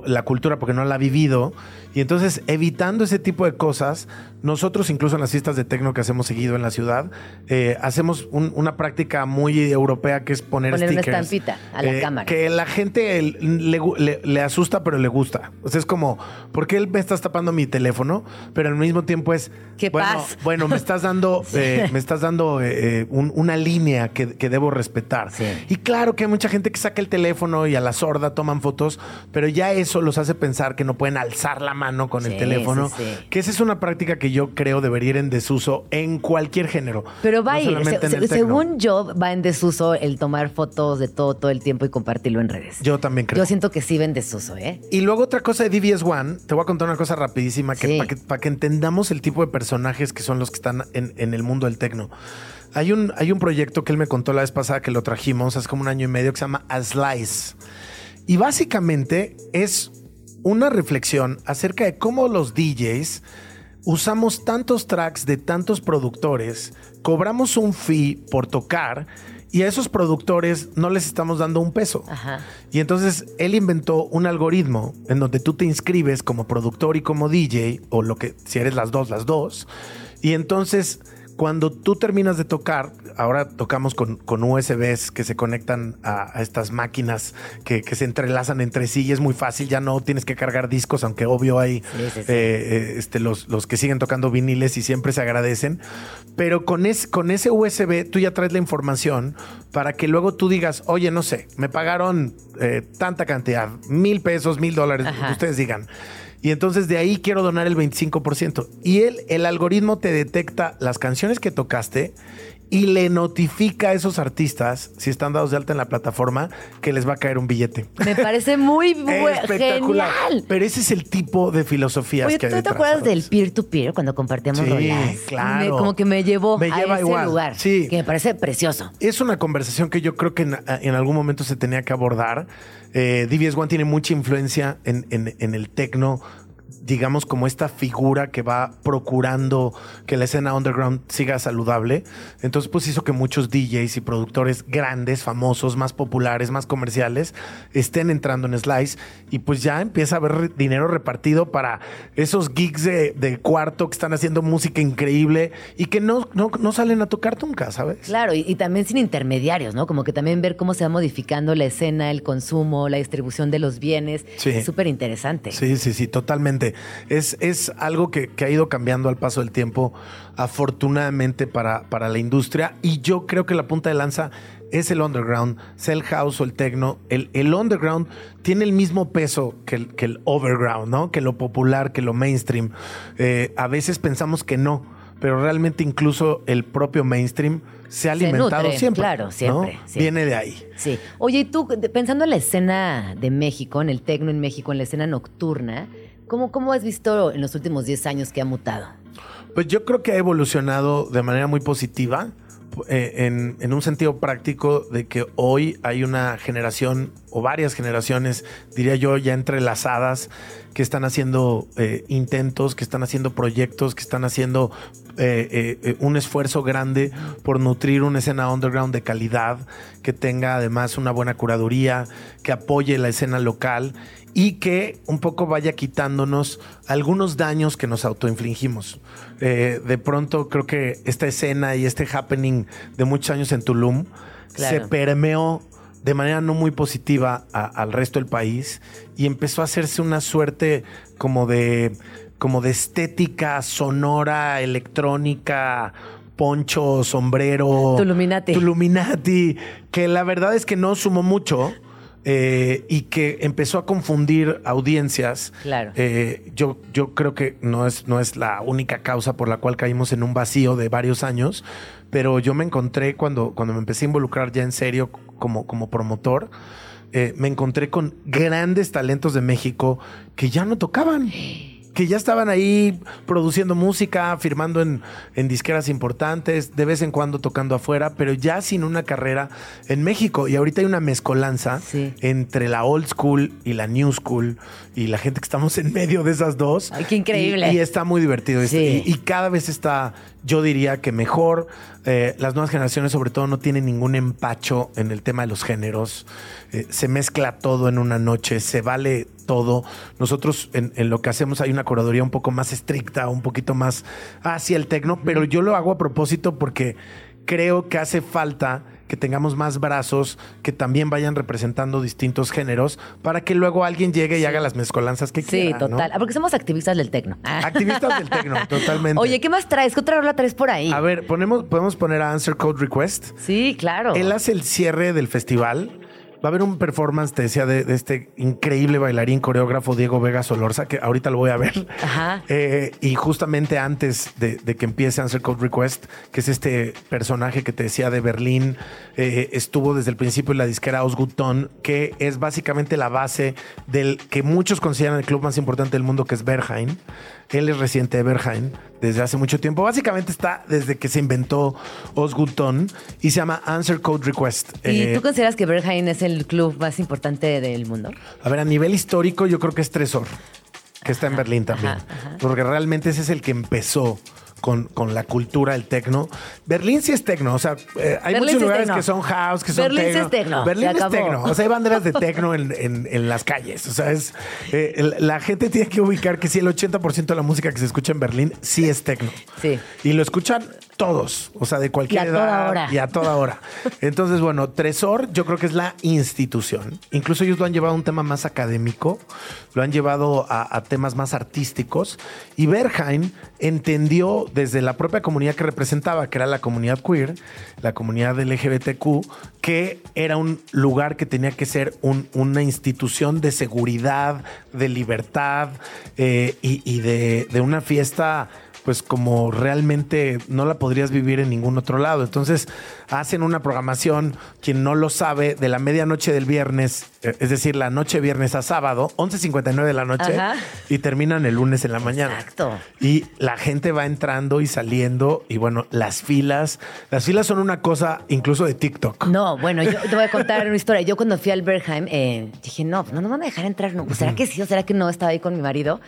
la cultura porque no la ha vivido. Y entonces, evitando ese tipo de cosas, nosotros incluso en las fiestas de tecno que hacemos seguido en la ciudad, eh, hacemos un- una práctica muy europea que es poner, Poner una stickers. estampita a la eh, cámara. Que la gente el- le, le- le asusta, pero le gusta. O sea, es como, ¿por qué él me estás tapando mi teléfono? Pero al mismo tiempo es, ¡Qué bueno, paz! bueno, me estás dando, eh, me estás dando eh, un- una línea que, que debo respetar. Sí. Y claro que hay mucha gente que saca el teléfono y a la sorda toman fotos, pero ya eso los hace pensar que no pueden alzar la mano con el teléfono. sí, sí. Que esa es una práctica que yo creo debería ir en desuso en cualquier género. Pero va no a ir, se- se- según yo, va en desuso el tomar fotos de todo, todo el tiempo y compartirlo en redes. Yo también creo. Yo siento que sí va en desuso, ¿eh? Y luego otra cosa de DBS One, te voy a contar una cosa rapidísima que para que, pa' que entendamos el tipo de personajes que son los que están en, en el mundo del tecno. Hay un, hay un proyecto que él me contó la vez pasada que lo trajimos hace como un año y medio que se llama A Slice. Y básicamente es una reflexión acerca de cómo los DJs usamos tantos tracks de tantos productores, cobramos un fee por tocar y a esos productores no les estamos dando un peso. Ajá. Y entonces él inventó un algoritmo en donde tú te inscribes como productor y como DJ, o lo que, si eres las dos, las dos. Y entonces, cuando tú terminas de tocar, ahora tocamos con, con USBs que se conectan a, a estas máquinas que, que se entrelazan entre sí y es muy fácil, ya no tienes que cargar discos, aunque obvio hay Sí, sí, sí. eh, eh, este, los, los que siguen tocando viniles y siempre se agradecen. Pero con, es, con ese USB tú ya traes la información para que luego tú digas, oye, no sé, me pagaron eh, tanta cantidad, mil pesos, mil dólares, ustedes digan. Y entonces de ahí quiero donar el 25%. Y él, el algoritmo te detecta las canciones que tocaste y le notifica a esos artistas, si están dados de alta en la plataforma, que les va a caer un billete. Me parece muy Espectacular. genial. Pero ese es el tipo de filosofías Oye, que ¿tú hay te detrás, acuerdas del peer-to-peer cuando compartíamos Sí, rolas? claro. Me- como que me llevó Me a lleva ese igual, lugar. sí. Que me parece precioso. Es una conversación que yo creo que en, en algún momento se tenía que abordar. Eh, DBS One tiene mucha influencia en, en- en el tecno, digamos como esta figura que va procurando que la escena underground siga saludable. Entonces pues hizo que muchos DJs y productores grandes, famosos, más populares, más comerciales, estén entrando en Slice y pues ya empieza a haber dinero repartido para esos gigs de, de cuarto que están haciendo música increíble y que no, no, no salen a tocar nunca, ¿sabes? Claro, y, y también sin intermediarios, ¿no? Como que también ver cómo se va modificando la escena, el consumo, la distribución de los bienes. Sí. Es súper interesante. Sí, sí, sí, totalmente. Es, es algo que, que ha ido cambiando al paso del tiempo, afortunadamente para, para la industria. Y yo creo que la punta de lanza es el underground, sea el house o el techno. El, el underground tiene el mismo peso que el, que el overground, ¿no? Que lo popular, que lo mainstream. Eh, a veces pensamos que no, pero realmente incluso el propio mainstream se ha Se alimentado nutre, siempre. claro, ¿no? siempre, siempre. Viene de ahí. Sí. Oye, y tú, pensando en la escena de México, en el tecno en México, en la escena nocturna, ¿cómo, cómo has visto en los últimos 10 años que ha mutado? Pues yo creo que ha evolucionado de manera muy positiva, eh, en, un sentido práctico de que hoy hay una generación o varias generaciones, diría yo, ya entrelazadas, que están haciendo eh, intentos, que están haciendo proyectos, que están haciendo eh, un esfuerzo grande por nutrir una escena underground de calidad, que tenga además una buena curaduría, que apoye la escena local y que un poco vaya quitándonos algunos daños que nos autoinfligimos. Eh, de pronto creo que esta escena y este happening de muchos años en Tulum Claro. se permeó de manera no muy positiva a- al resto del país y empezó a hacerse una suerte como de como de estética sonora, electrónica, poncho, sombrero. Tuluminati. Tuluminati, que la verdad es que no sumó mucho. Eh, y que empezó a confundir audiencias. Claro. Eh, yo, yo creo que no es, no es la única causa por la cual caímos en un vacío de varios años, pero yo me encontré cuando, cuando me empecé a involucrar ya en serio como, como promotor, eh, me encontré con grandes talentos de México que ya no tocaban. Que ya estaban ahí produciendo música, firmando en, en disqueras importantes, de vez en cuando tocando afuera, pero ya sin una carrera en México. Y ahorita hay una mezcolanza Sí. entre la old school y la new school y la gente que estamos en medio de esas dos. Ay, qué increíble. Y, y está muy divertido. Sí. Y, y cada vez está, yo diría que mejor. Eh, las nuevas generaciones sobre todo no tienen ningún empacho en el tema de los géneros. Eh, se mezcla todo en una noche, se vale todo. Nosotros en, en lo que hacemos hay una curaduría un poco más estricta, un poquito más hacia el tecno, pero yo lo hago a propósito porque creo que hace falta que tengamos más brazos que también vayan representando distintos géneros para que luego alguien llegue y haga las mezcolanzas que Sí, quiera. ¿no? total. Ah, porque somos activistas del tecno. Ah. Activistas del tecno, totalmente. Oye, ¿qué más traes? ¿Qué otra rola traes por ahí? A ver, ponemos, podemos poner a Answer Code Request. Sí, claro. Él hace el cierre del festival. Va a haber un performance, te decía, de, de este increíble bailarín coreógrafo Diego Vega Solorza, que ahorita lo voy a ver. Ajá. Eh, y justamente antes de, de que empiece Answer Code Request, que es este personaje que te decía de Berlín, eh, estuvo desde el principio en la disquera Osgood Tone, que es básicamente la base del que muchos consideran el club más importante del mundo, que es Berghain. Él es residente de Berghain desde hace mucho tiempo. Básicamente está desde que se inventó Osgood Tone y se llama Answer Code Request. ¿Y Eh, tú consideras que Berghain es el club más importante del mundo? a ver, a nivel histórico, yo creo que es Tresor. que está en Berlín también. Porque realmente ese es el que empezó con, con la cultura del tecno. Berlín sí es tecno, o sea, eh, hay Berlín muchos es lugares que son house, que son Berlín sí tecno. es tecno, Berlín se es tecno, o sea, hay banderas de tecno en, en- en las calles. O sea, es eh, el- la gente tiene que ubicar que sí, el 80% de la música que se escucha en Berlín sí es tecno. Sí. Y lo escuchan todos, o sea, de cualquier Y a edad. toda hora. Y a toda hora. Entonces, bueno, Tresor yo creo que es la institución. Incluso ellos lo han llevado a un tema más académico, lo han llevado a, a temas más artísticos. Y Berheim entendió desde la propia comunidad que representaba, que era la comunidad queer, la comunidad LGBTQ, que era un lugar que tenía que ser un- una institución de seguridad, de libertad eh, y, y de, de una fiesta pues como realmente no la podrías vivir en ningún otro lado. Entonces hacen una programación, quien no lo sabe, de la medianoche del viernes, eh, es decir, la noche viernes a sábado, 11.59 de la noche, Ajá. y terminan el lunes en la mañana. Exacto. Y la gente va entrando y saliendo, y bueno, las filas, las filas son una cosa incluso de TikTok. No, bueno, yo te voy a contar una historia. Yo cuando fui al Bergheim, eh, dije, no, no nos van a dejar entrar. No. ¿Será que sí o será que no? Estaba ahí con mi marido.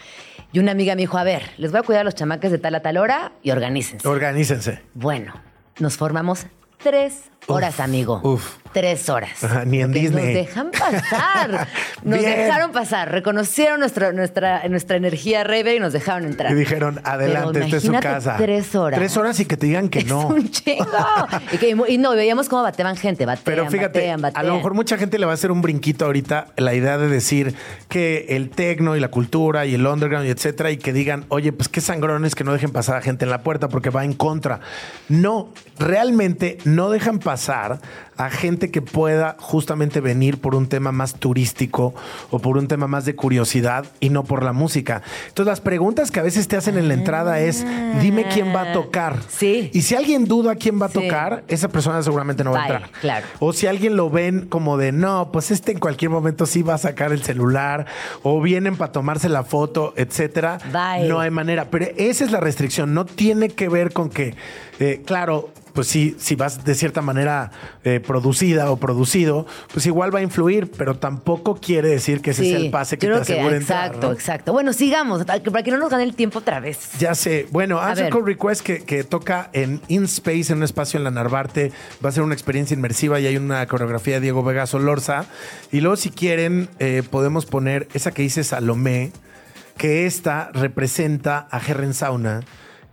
Y una amiga me dijo, a ver, les voy a cuidar a los chamacas de tal a tal hora y organícense. Organícense. Bueno, nos formamos tres horas, amigo. uf. Tres horas. Ajá, ni en Porque Disney. Nos dejan pasar. Nos Bien. dejaron pasar. Reconocieron nuestra, nuestra, nuestra energía Raver y nos dejaron entrar. Y dijeron, adelante, esta es su casa. Tres horas. Tres horas y que te digan que Es no. un chingo. y, que- y no, veíamos cómo bateaban gente. Batean, Pero fíjate, batean, a lo batean. mejor mucha gente le va a hacer un brinquito ahorita la idea de decir que el tecno y la cultura y el underground y etcétera, y que digan, oye, pues qué sangrones que no dejen pasar a gente en la puerta porque va en contra. No, realmente no dejan pasar a gente que pueda justamente venir por un tema más turístico o por un tema más de curiosidad y no por la música. Entonces las preguntas que a veces te hacen en la entrada es, dime quién va a tocar. Sí. Y si alguien duda quién va a Sí. tocar, esa persona seguramente no va a entrar. claro. O si alguien lo ven como de, no, pues este en cualquier momento sí va a sacar el celular, o vienen para tomarse la foto, etcétera. Bye. No hay manera. Pero esa es la restricción. No tiene que ver con que, eh, claro, pues sí, si vas de cierta manera eh, producida o producido, pues igual va a influir, pero tampoco quiere decir que ese Sí, sea el pase que te que- asegure entrar, Exacto, ¿no? exacto. Bueno, sigamos, para que no nos gane el tiempo otra vez. Ya sé. Bueno, Answer. Call Request que, que toca en InSpace, en un espacio en la Narvarte. Va a ser una experiencia inmersiva y hay una coreografía de Diego Vega Solorza. Y luego, si quieren, eh, podemos poner esa que dice Salomé, que esta representa a Herren Sauna,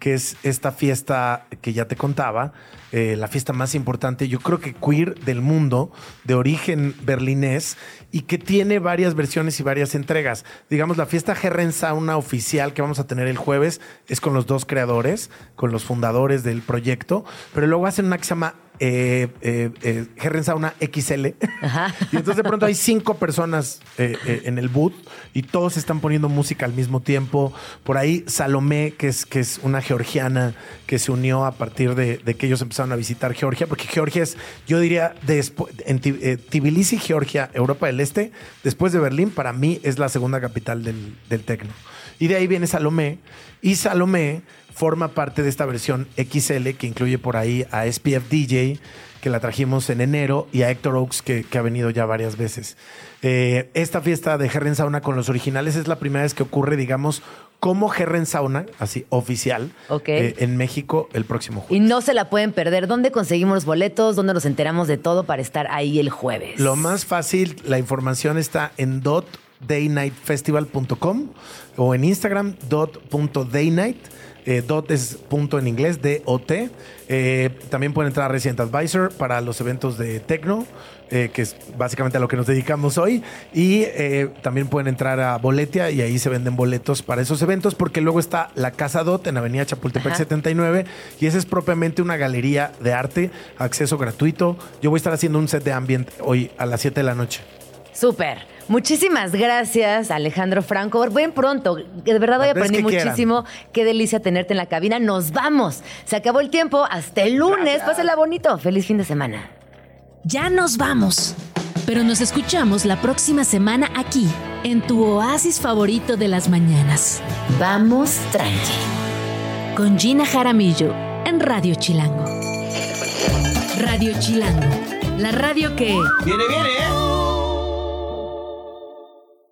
que es esta fiesta que ya te contaba, eh, la fiesta más importante, yo creo que queer del mundo, de origen berlinés, y que tiene varias versiones y varias entregas. Digamos, la fiesta Herren Sauna oficial que vamos a tener el jueves es con los dos creadores, con los fundadores del proyecto, pero luego hacen una que se llama eh, eh, eh, Herren Sauna XL. Y entonces de pronto hay cinco personas eh, eh, en el boot y todos están poniendo música al mismo tiempo. Por ahí Salomé, que es, que es una georgiana que se unió a partir de, de que ellos empezaron a visitar Georgia, porque Georgia es, yo diría, despu- en eh, Tbilisi, Georgia, Europa del Este, después de Berlín, para mí es la segunda capital del, del tecno. Y de ahí viene Salomé. Y Salomé forma parte de esta versión XL que incluye por ahí a SPF DJ, que la trajimos en enero, y a Héctor Oaks, que, que ha venido ya varias veces. Eh, esta fiesta de Herren Sauna con los originales es la primera vez que ocurre, digamos, como Herren Sauna, así oficial, Ok. eh, en México el próximo jueves. Y no se la pueden perder. ¿Dónde conseguimos los boletos? ¿Dónde nos enteramos de todo para estar ahí el jueves? Lo más fácil, la información está en dot.daynightfestival.com o en Instagram dot.daynight. Eh, dot es punto en inglés, D-O-T. Eh, también pueden entrar a Resident Advisor para los eventos de Tecno, eh, que es básicamente a lo que nos dedicamos hoy. Y eh, también pueden entrar a Boletia y ahí se venden boletos para esos eventos, porque luego está la Casa Dot en Avenida Chapultepec Ajá. 79 y esa es propiamente una galería de arte, acceso gratuito. Yo voy a estar haciendo un set de ambient hoy a las 7 de la noche. Súper. Muchísimas gracias, Alejandro Franco. Ven pronto. De verdad hoy aprendí que quieran. muchísimo. Qué delicia tenerte en la cabina. Nos vamos. Se acabó el tiempo. Hasta el lunes. Pásela bonito. Feliz fin de semana. Ya nos vamos. Pero nos escuchamos la próxima semana aquí, en tu oasis favorito de las mañanas. Vamos tranqui. Con Gina Jaramillo, en Radio Chilango. Radio Chilango, la radio que... Viene, viene, ¿eh?